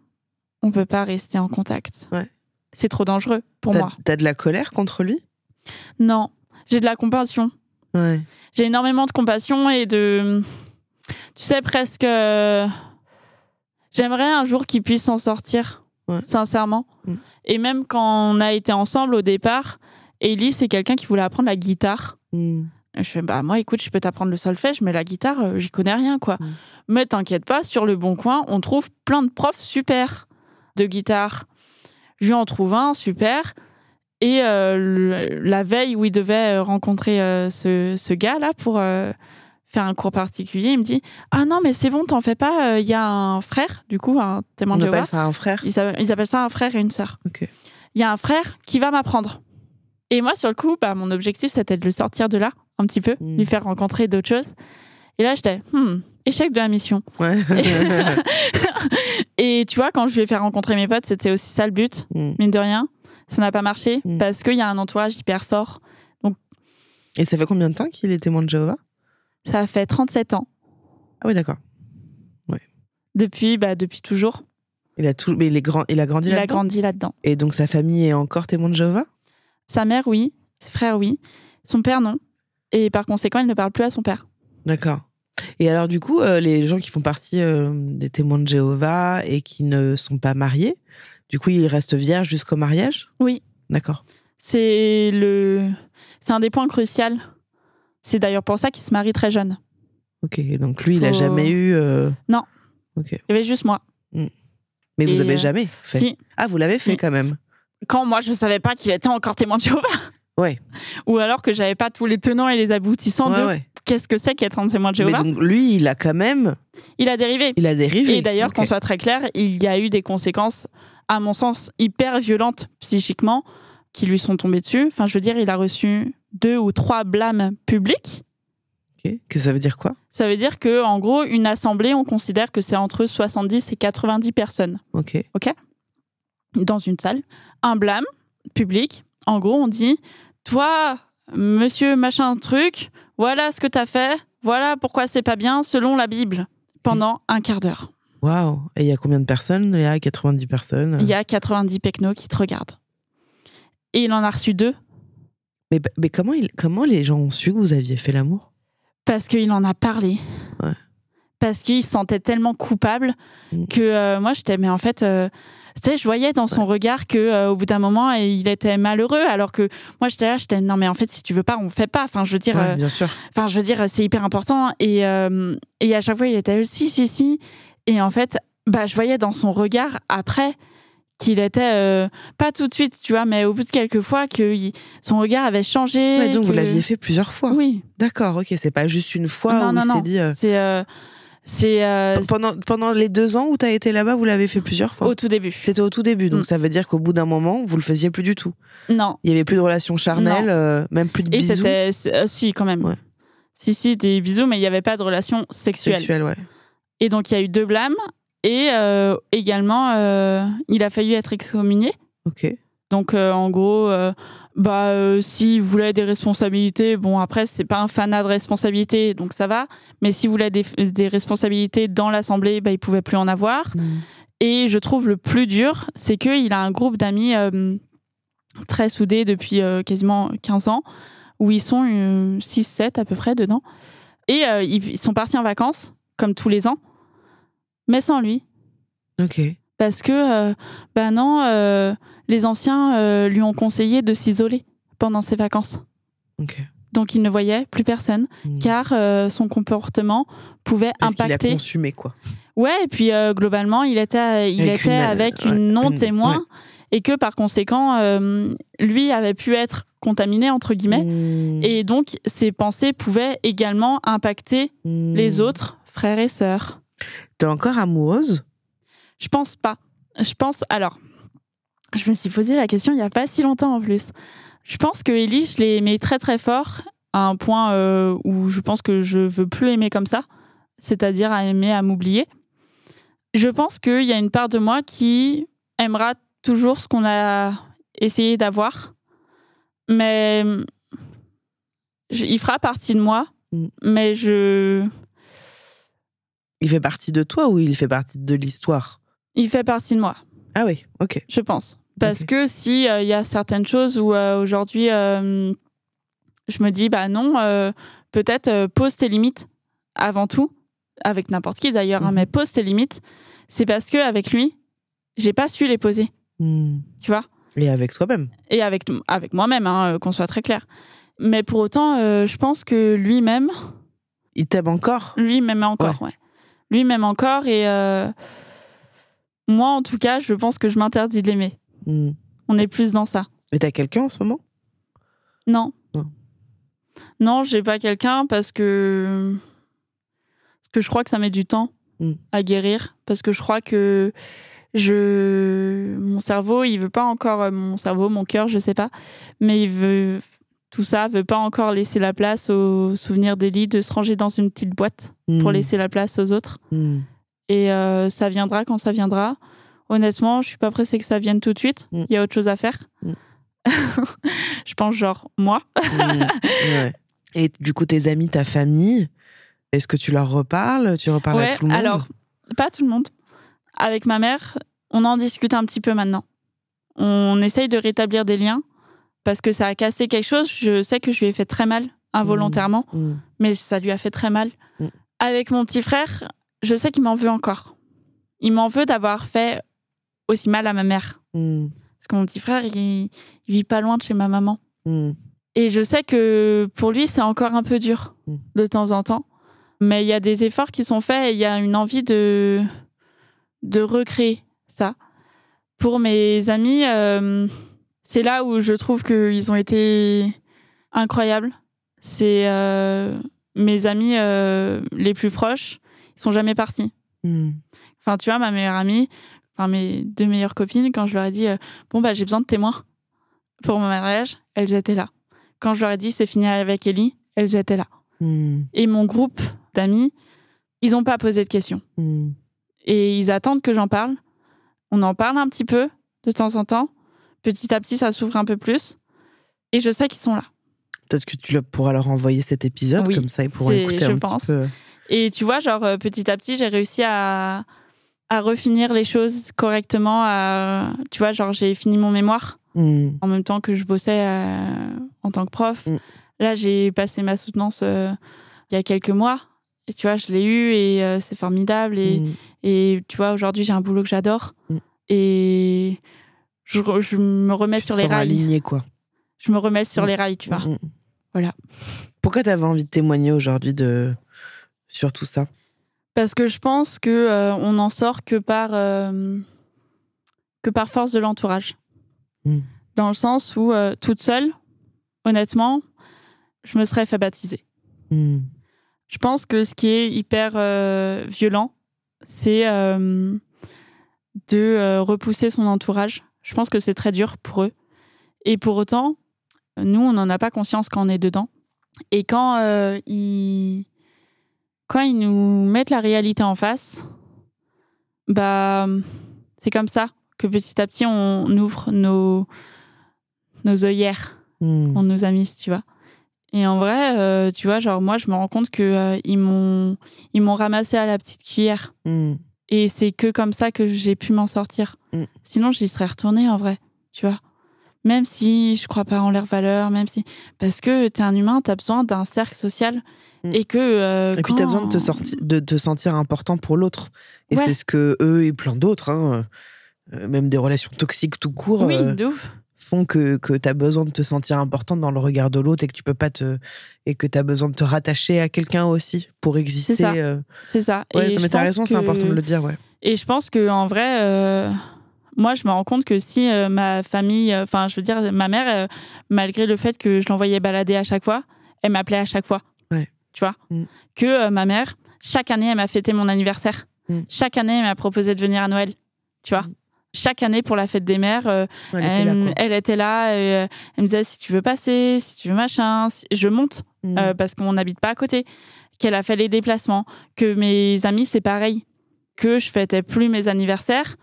Speaker 2: on peut pas rester en contact.
Speaker 1: Ouais.
Speaker 2: C'est trop dangereux pour
Speaker 1: T'as
Speaker 2: moi.
Speaker 1: t'as de la colère contre lui?
Speaker 2: Non, j'ai de la compassion. J'ai énormément de compassion et de. Tu sais, presque. euh, J'aimerais un jour qu'il puisse s'en sortir,
Speaker 1: Ouais.
Speaker 2: sincèrement.
Speaker 1: Mm.
Speaker 2: Et même quand on a été ensemble au départ, Ellie, c'est quelqu'un qui voulait apprendre la guitare.
Speaker 1: Hum.
Speaker 2: Je fais, bah moi, écoute, je peux t'apprendre le solfège, mais la guitare, euh, j'y connais rien, quoi.
Speaker 1: Mm.
Speaker 2: Mais t'inquiète pas, sur le bon coin, on trouve plein de profs super de guitare. Je lui en trouve un, super. Et euh, le- la veille où il devait euh, rencontrer euh, ce, ce gars-là pour faire un cours particulier, il me dit Ah non, mais c'est bon, t'en fais pas, il y a un frère, du coup, un témoin de Jéhovah.
Speaker 1: appelle ça un frère
Speaker 2: Ils appellent, ils appellent ça un frère et une sœur. Il y a un frère qui va m'apprendre. Et moi, sur le coup, bah, mon objectif, c'était de le sortir de là, un petit peu,
Speaker 1: Mm.
Speaker 2: lui faire rencontrer d'autres choses. Et là, j'étais, hmm, échec de la mission.
Speaker 1: Ouais.
Speaker 2: Et tu vois, quand je lui ai fait rencontrer mes potes, c'était aussi ça le but,
Speaker 1: Hum.
Speaker 2: mine de rien. Ça n'a pas marché
Speaker 1: Mm.
Speaker 2: parce qu'il y a un entourage hyper fort.
Speaker 1: Et ça fait combien de temps qu'il est témoin de Jéhovah?
Speaker 2: Ça a fait 37 ans.
Speaker 1: Ah oui, d'accord.
Speaker 2: Depuis, bah, depuis toujours.
Speaker 1: Il a tout, mais il est grand, il a grandi
Speaker 2: Il a grandi là-dedans.
Speaker 1: Et donc sa famille est encore témoin de Jéhovah?
Speaker 2: Sa mère, oui. Ses frères, oui. Son père, non. Et par conséquent, il ne parle plus à son père.
Speaker 1: D'accord. Et alors du coup, euh, les gens qui font partie euh, des témoins de Jéhovah et qui ne sont pas mariés, du coup, ils restent vierges jusqu'au mariage?
Speaker 2: Oui.
Speaker 1: D'accord.
Speaker 2: C'est le, c'est un des points cruciaux. C'est d'ailleurs pour ça qu'il se marie très jeune.
Speaker 1: Ok. Donc lui, il a
Speaker 2: Faut-
Speaker 1: jamais eu. euh,
Speaker 2: Non.
Speaker 1: Ok.
Speaker 2: Il y avait juste moi.
Speaker 1: Mais vous avez jamais fait?
Speaker 2: Si.
Speaker 1: Ah, vous l'avez
Speaker 2: Si.
Speaker 1: fait quand même.
Speaker 2: Quand moi, je savais pas qu'il était encore témoin de Jéhovah.
Speaker 1: Ouais.
Speaker 2: Ou alors que j'avais pas tous les tenants et les aboutissants
Speaker 1: Ouais,
Speaker 2: de
Speaker 1: ouais.
Speaker 2: qu'est-ce que c'est qu'être un témoin de
Speaker 1: Mais
Speaker 2: Jéhovah.
Speaker 1: donc lui, il a quand même,
Speaker 2: Il a dérivé.
Speaker 1: il a dérivé.
Speaker 2: Et d'ailleurs,
Speaker 1: Ok.
Speaker 2: qu'on soit très clair, il y a eu des conséquences, à mon sens, hyper violentes psychiquement qui lui sont tombées dessus. Enfin, je veux dire, il a reçu deux ou trois blâmes publics.
Speaker 1: Ok. Que ça veut dire quoi?
Speaker 2: Ça veut dire que, en gros, une assemblée, on considère que c'est entre 70 et 90 personnes
Speaker 1: Ok?
Speaker 2: dans une salle. Un blâme public. En gros, on dit Toi, monsieur machin truc, voilà ce que t'as fait, voilà pourquoi c'est pas bien selon la Bible, pendant un quart d'heure.
Speaker 1: Waouh. Et il y a combien de personnes? Il y a 90 personnes.
Speaker 2: Il y a 90 pecnos qui te regardent. Et il en a reçu deux
Speaker 1: Mais, mais comment, il, comment les gens ont su que vous aviez fait l'amour?
Speaker 2: Parce qu'il en a parlé.
Speaker 1: Ouais.
Speaker 2: Parce qu'il se sentait tellement coupable
Speaker 1: Mm.
Speaker 2: que euh, moi, j'étais, mais en fait, euh, je voyais dans son regard que euh, au bout d'un moment, il était malheureux. Alors que moi, j'étais là, j'étais, non, mais en fait, si tu veux pas, on fait pas. Enfin, je veux dire,
Speaker 1: Ouais,
Speaker 2: euh,
Speaker 1: Bien sûr.
Speaker 2: Enfin, je veux dire, c'est hyper important. Et, euh, et à chaque fois, il était si, si, si. Et en fait, bah, je voyais dans son regard après qu'il était euh, pas tout de suite, tu vois, mais au bout de quelques fois, que il- son regard avait changé.
Speaker 1: Ouais, donc vous l'aviez fait plusieurs fois.
Speaker 2: Oui.
Speaker 1: D'accord, ok. C'est pas juste une fois
Speaker 2: non,
Speaker 1: où
Speaker 2: non,
Speaker 1: il s'est dit. euh,
Speaker 2: C'est. euh, c'est euh,
Speaker 1: Pendant, pendant les deux ans où tu as été là-bas, vous l'avez fait plusieurs fois.
Speaker 2: au tout début.
Speaker 1: C'était au tout début, donc
Speaker 2: Mm.
Speaker 1: ça veut dire qu'au bout d'un moment, vous le faisiez plus du tout.
Speaker 2: Non.
Speaker 1: Il y avait plus de relations charnelles,
Speaker 2: Non.
Speaker 1: euh, même plus de
Speaker 2: Et
Speaker 1: bisous
Speaker 2: c'était. c'est- euh, si, quand même.
Speaker 1: Ouais.
Speaker 2: Si, si, des bisous, mais il n'y avait pas de relation sexuelle.
Speaker 1: sexuelles, ouais.
Speaker 2: Et donc, il y a eu deux blâmes. Et euh, également, il a failli être excommunié.
Speaker 1: Ok.
Speaker 2: Donc, euh, en gros, euh, bah, euh, s'il voulait des responsabilités, bon, après, c'est pas un fanat de responsabilités, donc ça va. Mais s'il voulait des, des responsabilités dans l'Assemblée, bah, il pouvait plus en avoir.
Speaker 1: Mm.
Speaker 2: Et je trouve le plus dur, c'est qu'il a un groupe d'amis très soudés depuis quasiment 15 ans, où ils sont 6-7 à peu près dedans. Et ils sont partis en vacances, comme tous les ans, mais sans lui.
Speaker 1: Ok.
Speaker 2: Parce que, ben non, les anciens lui ont conseillé de s'isoler pendant ses vacances. Donc il ne voyait plus personne, hmm. car euh, son comportement pouvait
Speaker 1: Parce
Speaker 2: impacter.
Speaker 1: Il a consumé quoi.
Speaker 2: Ouais, et puis euh, globalement, il était, il avec était une, avec une non-témoin, et que par conséquent, euh, lui avait pu être contaminé entre guillemets, hmm. et donc ses pensées pouvaient également impacter hmm. les autres frères et sœurs.
Speaker 1: T'es encore amoureuse?
Speaker 2: Je pense pas. Je pense alors. Je me suis posé la question il y a pas si longtemps en plus. Je pense que Ellie, je l'ai aimé très très fort à un point euh, où je pense que je veux plus aimer comme ça, c'est-à-dire à aimer à m'oublier. Je pense qu'il y a une part de moi qui aimera toujours ce qu'on a essayé d'avoir, mais il fera partie de moi, mm. mais je.
Speaker 1: Il fait partie de toi ou il fait partie de l'histoire?
Speaker 2: Il fait partie de moi.
Speaker 1: Ah oui, ok.
Speaker 2: Je pense. Parce que si euh, il y a certaines choses où euh, aujourd'hui euh, je me dis bah non, peut-être pose tes limites avant tout, avec n'importe qui d'ailleurs, hein, mhm. mais pose tes limites, c'est parce que avec lui, j'ai pas su les poser. Hmm. Tu vois?
Speaker 1: Et avec toi-même.
Speaker 2: Et avec avec moi-même, hein, qu'on soit très clair. Mais pour autant, je pense que lui-même.
Speaker 1: Il t'aime encore.
Speaker 2: Lui m'aime encore, ouais. Lui m'aime encore et moi, en tout cas, je pense que je m'interdis de l'aimer. Hmm. On est plus dans ça.
Speaker 1: Et t'as quelqu'un en ce moment?
Speaker 2: Non. Non, j'ai pas quelqu'un parce que parce que je crois que ça met du temps hmm. à guérir parce que je crois que je mon cerveau, il veut pas encore euh, mon cerveau, mon cœur, je sais pas, mais il veut tout ça veut pas encore laisser la place aux souvenirs d'Elie de se ranger dans une petite boîte pour hmm. laisser la place aux autres. Et euh, ça viendra quand ça viendra honnêtement, je suis pas pressée que ça vienne tout de suite. Mm. Il y a autre chose à faire. Mm. je pense genre moi.
Speaker 1: Mm. Et du coup, tes amis, ta famille, est-ce que tu leur reparles? Tu reparles à tout le monde?
Speaker 2: Alors, pas tout le monde. Avec ma mère, on en discute un petit peu maintenant. On essaye de rétablir des liens parce que ça a cassé quelque chose. Je sais que je lui ai fait très mal involontairement, mais ça lui a fait très mal. Avec mon petit frère, je sais qu'il m'en veut encore. Il m'en veut d'avoir fait aussi mal à ma mère. Hmm. Parce que mon petit frère, il, vit pas loin de chez ma maman. Hmm. Et je sais que pour lui, c'est encore un peu dur hmm. de temps en temps. Mais il y a des efforts qui sont faits et il y a une envie de, de recréer ça. Pour mes amis, euh, c'est là où je trouve qu'ils ont été incroyables. C'est euh, mes amis euh, les plus proches, ils sont jamais partis. Enfin, tu vois, ma meilleure amie, enfin mes deux meilleures copines, quand je leur ai dit euh, bon bah j'ai besoin de témoins pour mon mariage, elles étaient là. Quand je leur ai dit c'est fini avec Ellie, elles étaient là. Hmm. Et mon groupe d'amis, ils n'ont pas posé de questions. Hmm. Et ils attendent que j'en parle. On en parle un petit peu de temps en temps. Petit à petit, ça s'ouvre un peu plus. Et je sais qu'ils sont là.
Speaker 1: Peut-être que tu pourras leur envoyer cet épisode, comme ça ils pourront écouter un petit peu.
Speaker 2: Et tu vois, genre, euh, petit à petit, j'ai réussi à, à refinir les choses correctement. À, tu vois, genre, j'ai fini mon mémoire hmm. en même temps que je bossais euh, en tant que prof. Hmm. Là, j'ai passé ma soutenance euh, il y a quelques mois. Et tu vois, je l'ai eu et euh, c'est formidable. Et, hmm. et tu vois, aujourd'hui, j'ai un boulot que j'adore. Et je, je, me remets sur les rails.
Speaker 1: Aligné, quoi.
Speaker 2: Je me remets sur les rails, tu vois. Voilà.
Speaker 1: Pourquoi tu avais envie de témoigner aujourd'hui de... sur tout ça?
Speaker 2: Parce que je pense que euh, on n'en sort que par euh, que par force de l'entourage. Hmm. Dans le sens où euh, toute seule, honnêtement, je me serais fait baptiser. Hmm. Je pense que ce qui est hyper violent, c'est de repousser son entourage. Je pense que c'est très dur pour eux. Et pour autant, nous, on n'en a pas conscience quand on est dedans. Et quand ils quand ils nous mettent la réalité en face, bah, c'est comme ça que petit à petit on ouvre nos, nos œillères, hmm. on nous a mis, tu vois. Et en vrai, euh, tu vois, genre moi, je me rends compte que euh, ils m'ont ils m'ont ramassé à la petite cuillère. Hmm. Et c'est que comme ça que j'ai pu m'en sortir.
Speaker 1: Mm.
Speaker 2: Sinon, j'y serais retournée en vrai, tu vois. Même si je crois pas en leurs valeurs, même si. Parce que t'es un humain, t'as besoin d'un cercle social.
Speaker 1: Mm.
Speaker 2: Et que. euh,
Speaker 1: Et puis t'as
Speaker 2: quand-
Speaker 1: besoin de te, sortir, de te sentir important pour l'autre. Et
Speaker 2: Ouais.
Speaker 1: c'est ce que eux et plein d'autres, hein, euh, même des relations toxiques tout court,
Speaker 2: Oui,
Speaker 1: euh,
Speaker 2: de ouf.
Speaker 1: font que, que tu as besoin de te sentir important dans le regard de l'autre et que tu peux pas te. et que tu as besoin de te rattacher à quelqu'un aussi pour exister.
Speaker 2: ça.
Speaker 1: euh.
Speaker 2: C'est ça.
Speaker 1: Ouais,
Speaker 2: Et
Speaker 1: mais t'as
Speaker 2: pense
Speaker 1: raison, c'est important de le dire, ouais.
Speaker 2: Et je pense que en vrai, moi, je me rends compte que si euh, ma famille, euh, enfin, je veux dire, ma mère, euh, malgré le fait que je l'envoyais balader à chaque fois, elle m'appelait à chaque fois.
Speaker 1: Ouais.
Speaker 2: Tu vois?
Speaker 1: Mm.
Speaker 2: Que ma mère, chaque année, elle m'a fêté mon anniversaire.
Speaker 1: Mm.
Speaker 2: Chaque année, elle m'a proposé de venir à Noël. Tu vois?
Speaker 1: Mm.
Speaker 2: Chaque année pour la fête des mères, euh,
Speaker 1: Elle était là,
Speaker 2: elle, était là. et, euh, elle me disait si tu veux passer, si tu veux machin. si- Je monte euh, parce qu'on n'habite pas à côté, qu'elle a fait les déplacements, que mes amis, c'est pareil, que je fêtais plus mes anniversaires,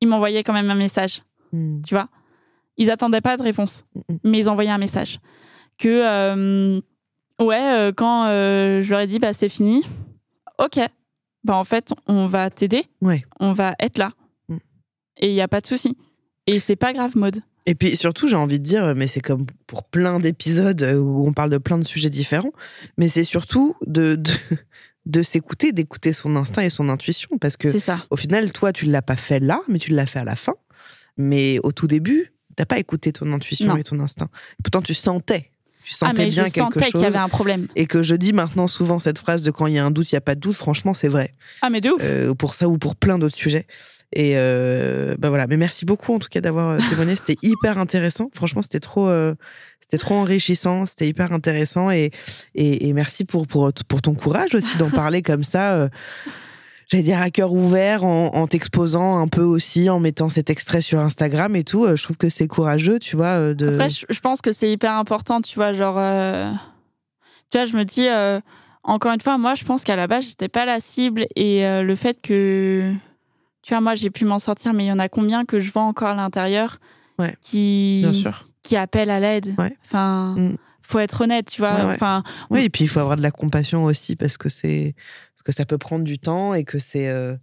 Speaker 2: ils m'envoyaient quand même un message,
Speaker 1: Mm.
Speaker 2: tu vois. Ils attendaient pas de réponse,
Speaker 1: Mm.
Speaker 2: mais ils envoyaient un message. Que, euh, ouais, euh, quand euh, je leur ai dit, bah, c'est fini, ok, bah, en fait, on va t'aider,
Speaker 1: Ouais.
Speaker 2: on va être là. Et il n'y a pas de souci. Et c'est pas grave, mode.
Speaker 1: Et puis surtout, j'ai envie de dire, mais c'est comme pour plein d'épisodes où on parle de plein de sujets différents, mais c'est surtout de, de, de s'écouter, d'écouter son instinct et son intuition. Parce que
Speaker 2: ça.
Speaker 1: au final, toi, tu ne l'as pas fait là, mais tu l'as fait à la fin. Mais au tout début, t'as pas écouté ton intuition
Speaker 2: Non.
Speaker 1: et ton instinct. Pourtant, tu sentais. Tu
Speaker 2: Ah,
Speaker 1: sentais
Speaker 2: mais
Speaker 1: bien
Speaker 2: je
Speaker 1: quelque
Speaker 2: sentais qu'il
Speaker 1: chose.
Speaker 2: y avait un problème.
Speaker 1: Et que je dis maintenant souvent cette phrase de quand il y a un doute, il n'y a pas de doute. Franchement, c'est vrai.
Speaker 2: Ah, mais de ouf.
Speaker 1: Euh, pour ça ou pour plein d'autres sujets. Et euh, bah voilà. Mais merci beaucoup en tout cas d'avoir euh, témoigné. C'était hyper intéressant. Franchement, c'était trop, euh, c'était trop enrichissant. C'était hyper intéressant. Et, et, et merci pour, pour, pour ton courage aussi d'en parler comme ça. euh, J'allais dire à cœur ouvert, en, en t'exposant un peu aussi, en mettant cet extrait sur Instagram et tout. Euh, Je trouve que c'est courageux, tu vois. euh, De...
Speaker 2: Après, je, pense que c'est hyper important, tu vois, genre, euh, tu vois, je me dis, encore une fois, moi, je pense qu'à la base, j'étais pas la cible et le fait que, tu vois, moi, j'ai pu m'en sortir, mais il y en a combien que je vois encore à l'intérieur
Speaker 1: Ouais.
Speaker 2: qui,
Speaker 1: Bien sûr.
Speaker 2: Qui appellent à l'aide.
Speaker 1: Ouais.
Speaker 2: Enfin,
Speaker 1: Mm.
Speaker 2: faut être honnête, tu vois.
Speaker 1: Ouais.
Speaker 2: Enfin,
Speaker 1: Oui, et puis il faut avoir de la compassion aussi parce que c'est parce que ça peut prendre du temps et que c'est euh,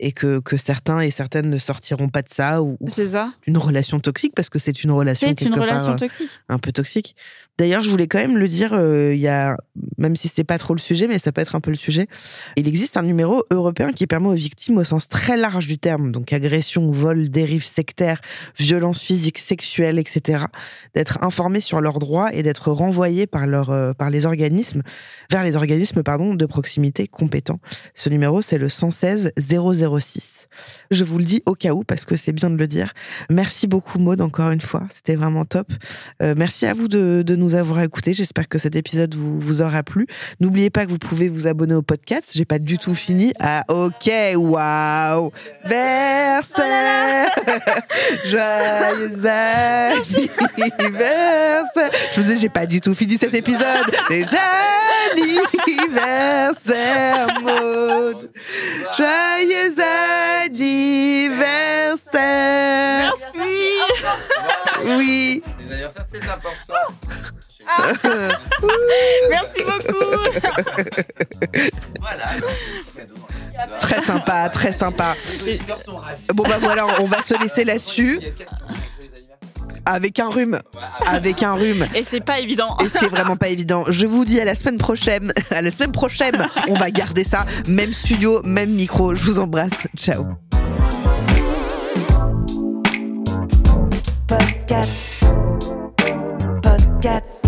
Speaker 1: et que, que certains et certaines ne sortiront pas de ça ou, ou
Speaker 2: ça.
Speaker 1: d'une relation toxique parce que c'est une relation
Speaker 2: une
Speaker 1: quelque part,
Speaker 2: relation
Speaker 1: euh,
Speaker 2: toxique.
Speaker 1: un peu toxique. D'ailleurs, je voulais quand même le dire, euh, il y a, même si c'est pas trop le sujet, mais ça peut être un peu le sujet, il existe un numéro européen qui permet aux victimes au sens très large du terme, donc agression, vol, dérive sectaire, violence physique, sexuelle, etc., d'être informées sur leurs droits et d'être renvoyées par, leur, euh, par les organismes, vers les organismes pardon, de proximité compétents. Ce numéro, c'est le 116 006. Je vous le dis au cas où, parce que c'est bien de le dire. Merci beaucoup, Maud, encore une fois. C'était vraiment top. Euh, merci à vous de, nous avoir écoutés. J'espère que cet épisode vous, aura plu. N'oubliez pas que vous pouvez vous abonner au podcast. J'ai pas du tout fini. Ah, ok, waouh! Merci! Joyeux anniversaire! Je vous disais, j'ai pas du tout fini cet épisode. Les anniversaires, Maud! Joyeux anniversaire!
Speaker 2: Merci.
Speaker 1: Oui!
Speaker 3: Les anniversaires, c'est important.
Speaker 2: Merci beaucoup.
Speaker 3: Voilà,
Speaker 1: Très sympa, très sympa.
Speaker 3: Les auditeurs sont ravis.
Speaker 1: Bon bah voilà, on va se laisser là-dessus avec un rhume, avec un rhume.
Speaker 2: Et c'est pas évident.
Speaker 1: Et c'est vraiment pas évident. Je vous dis à la semaine prochaine. À la semaine prochaine, on va garder ça. Même studio, même micro. Je vous embrasse. Ciao. Podcast. Podcast.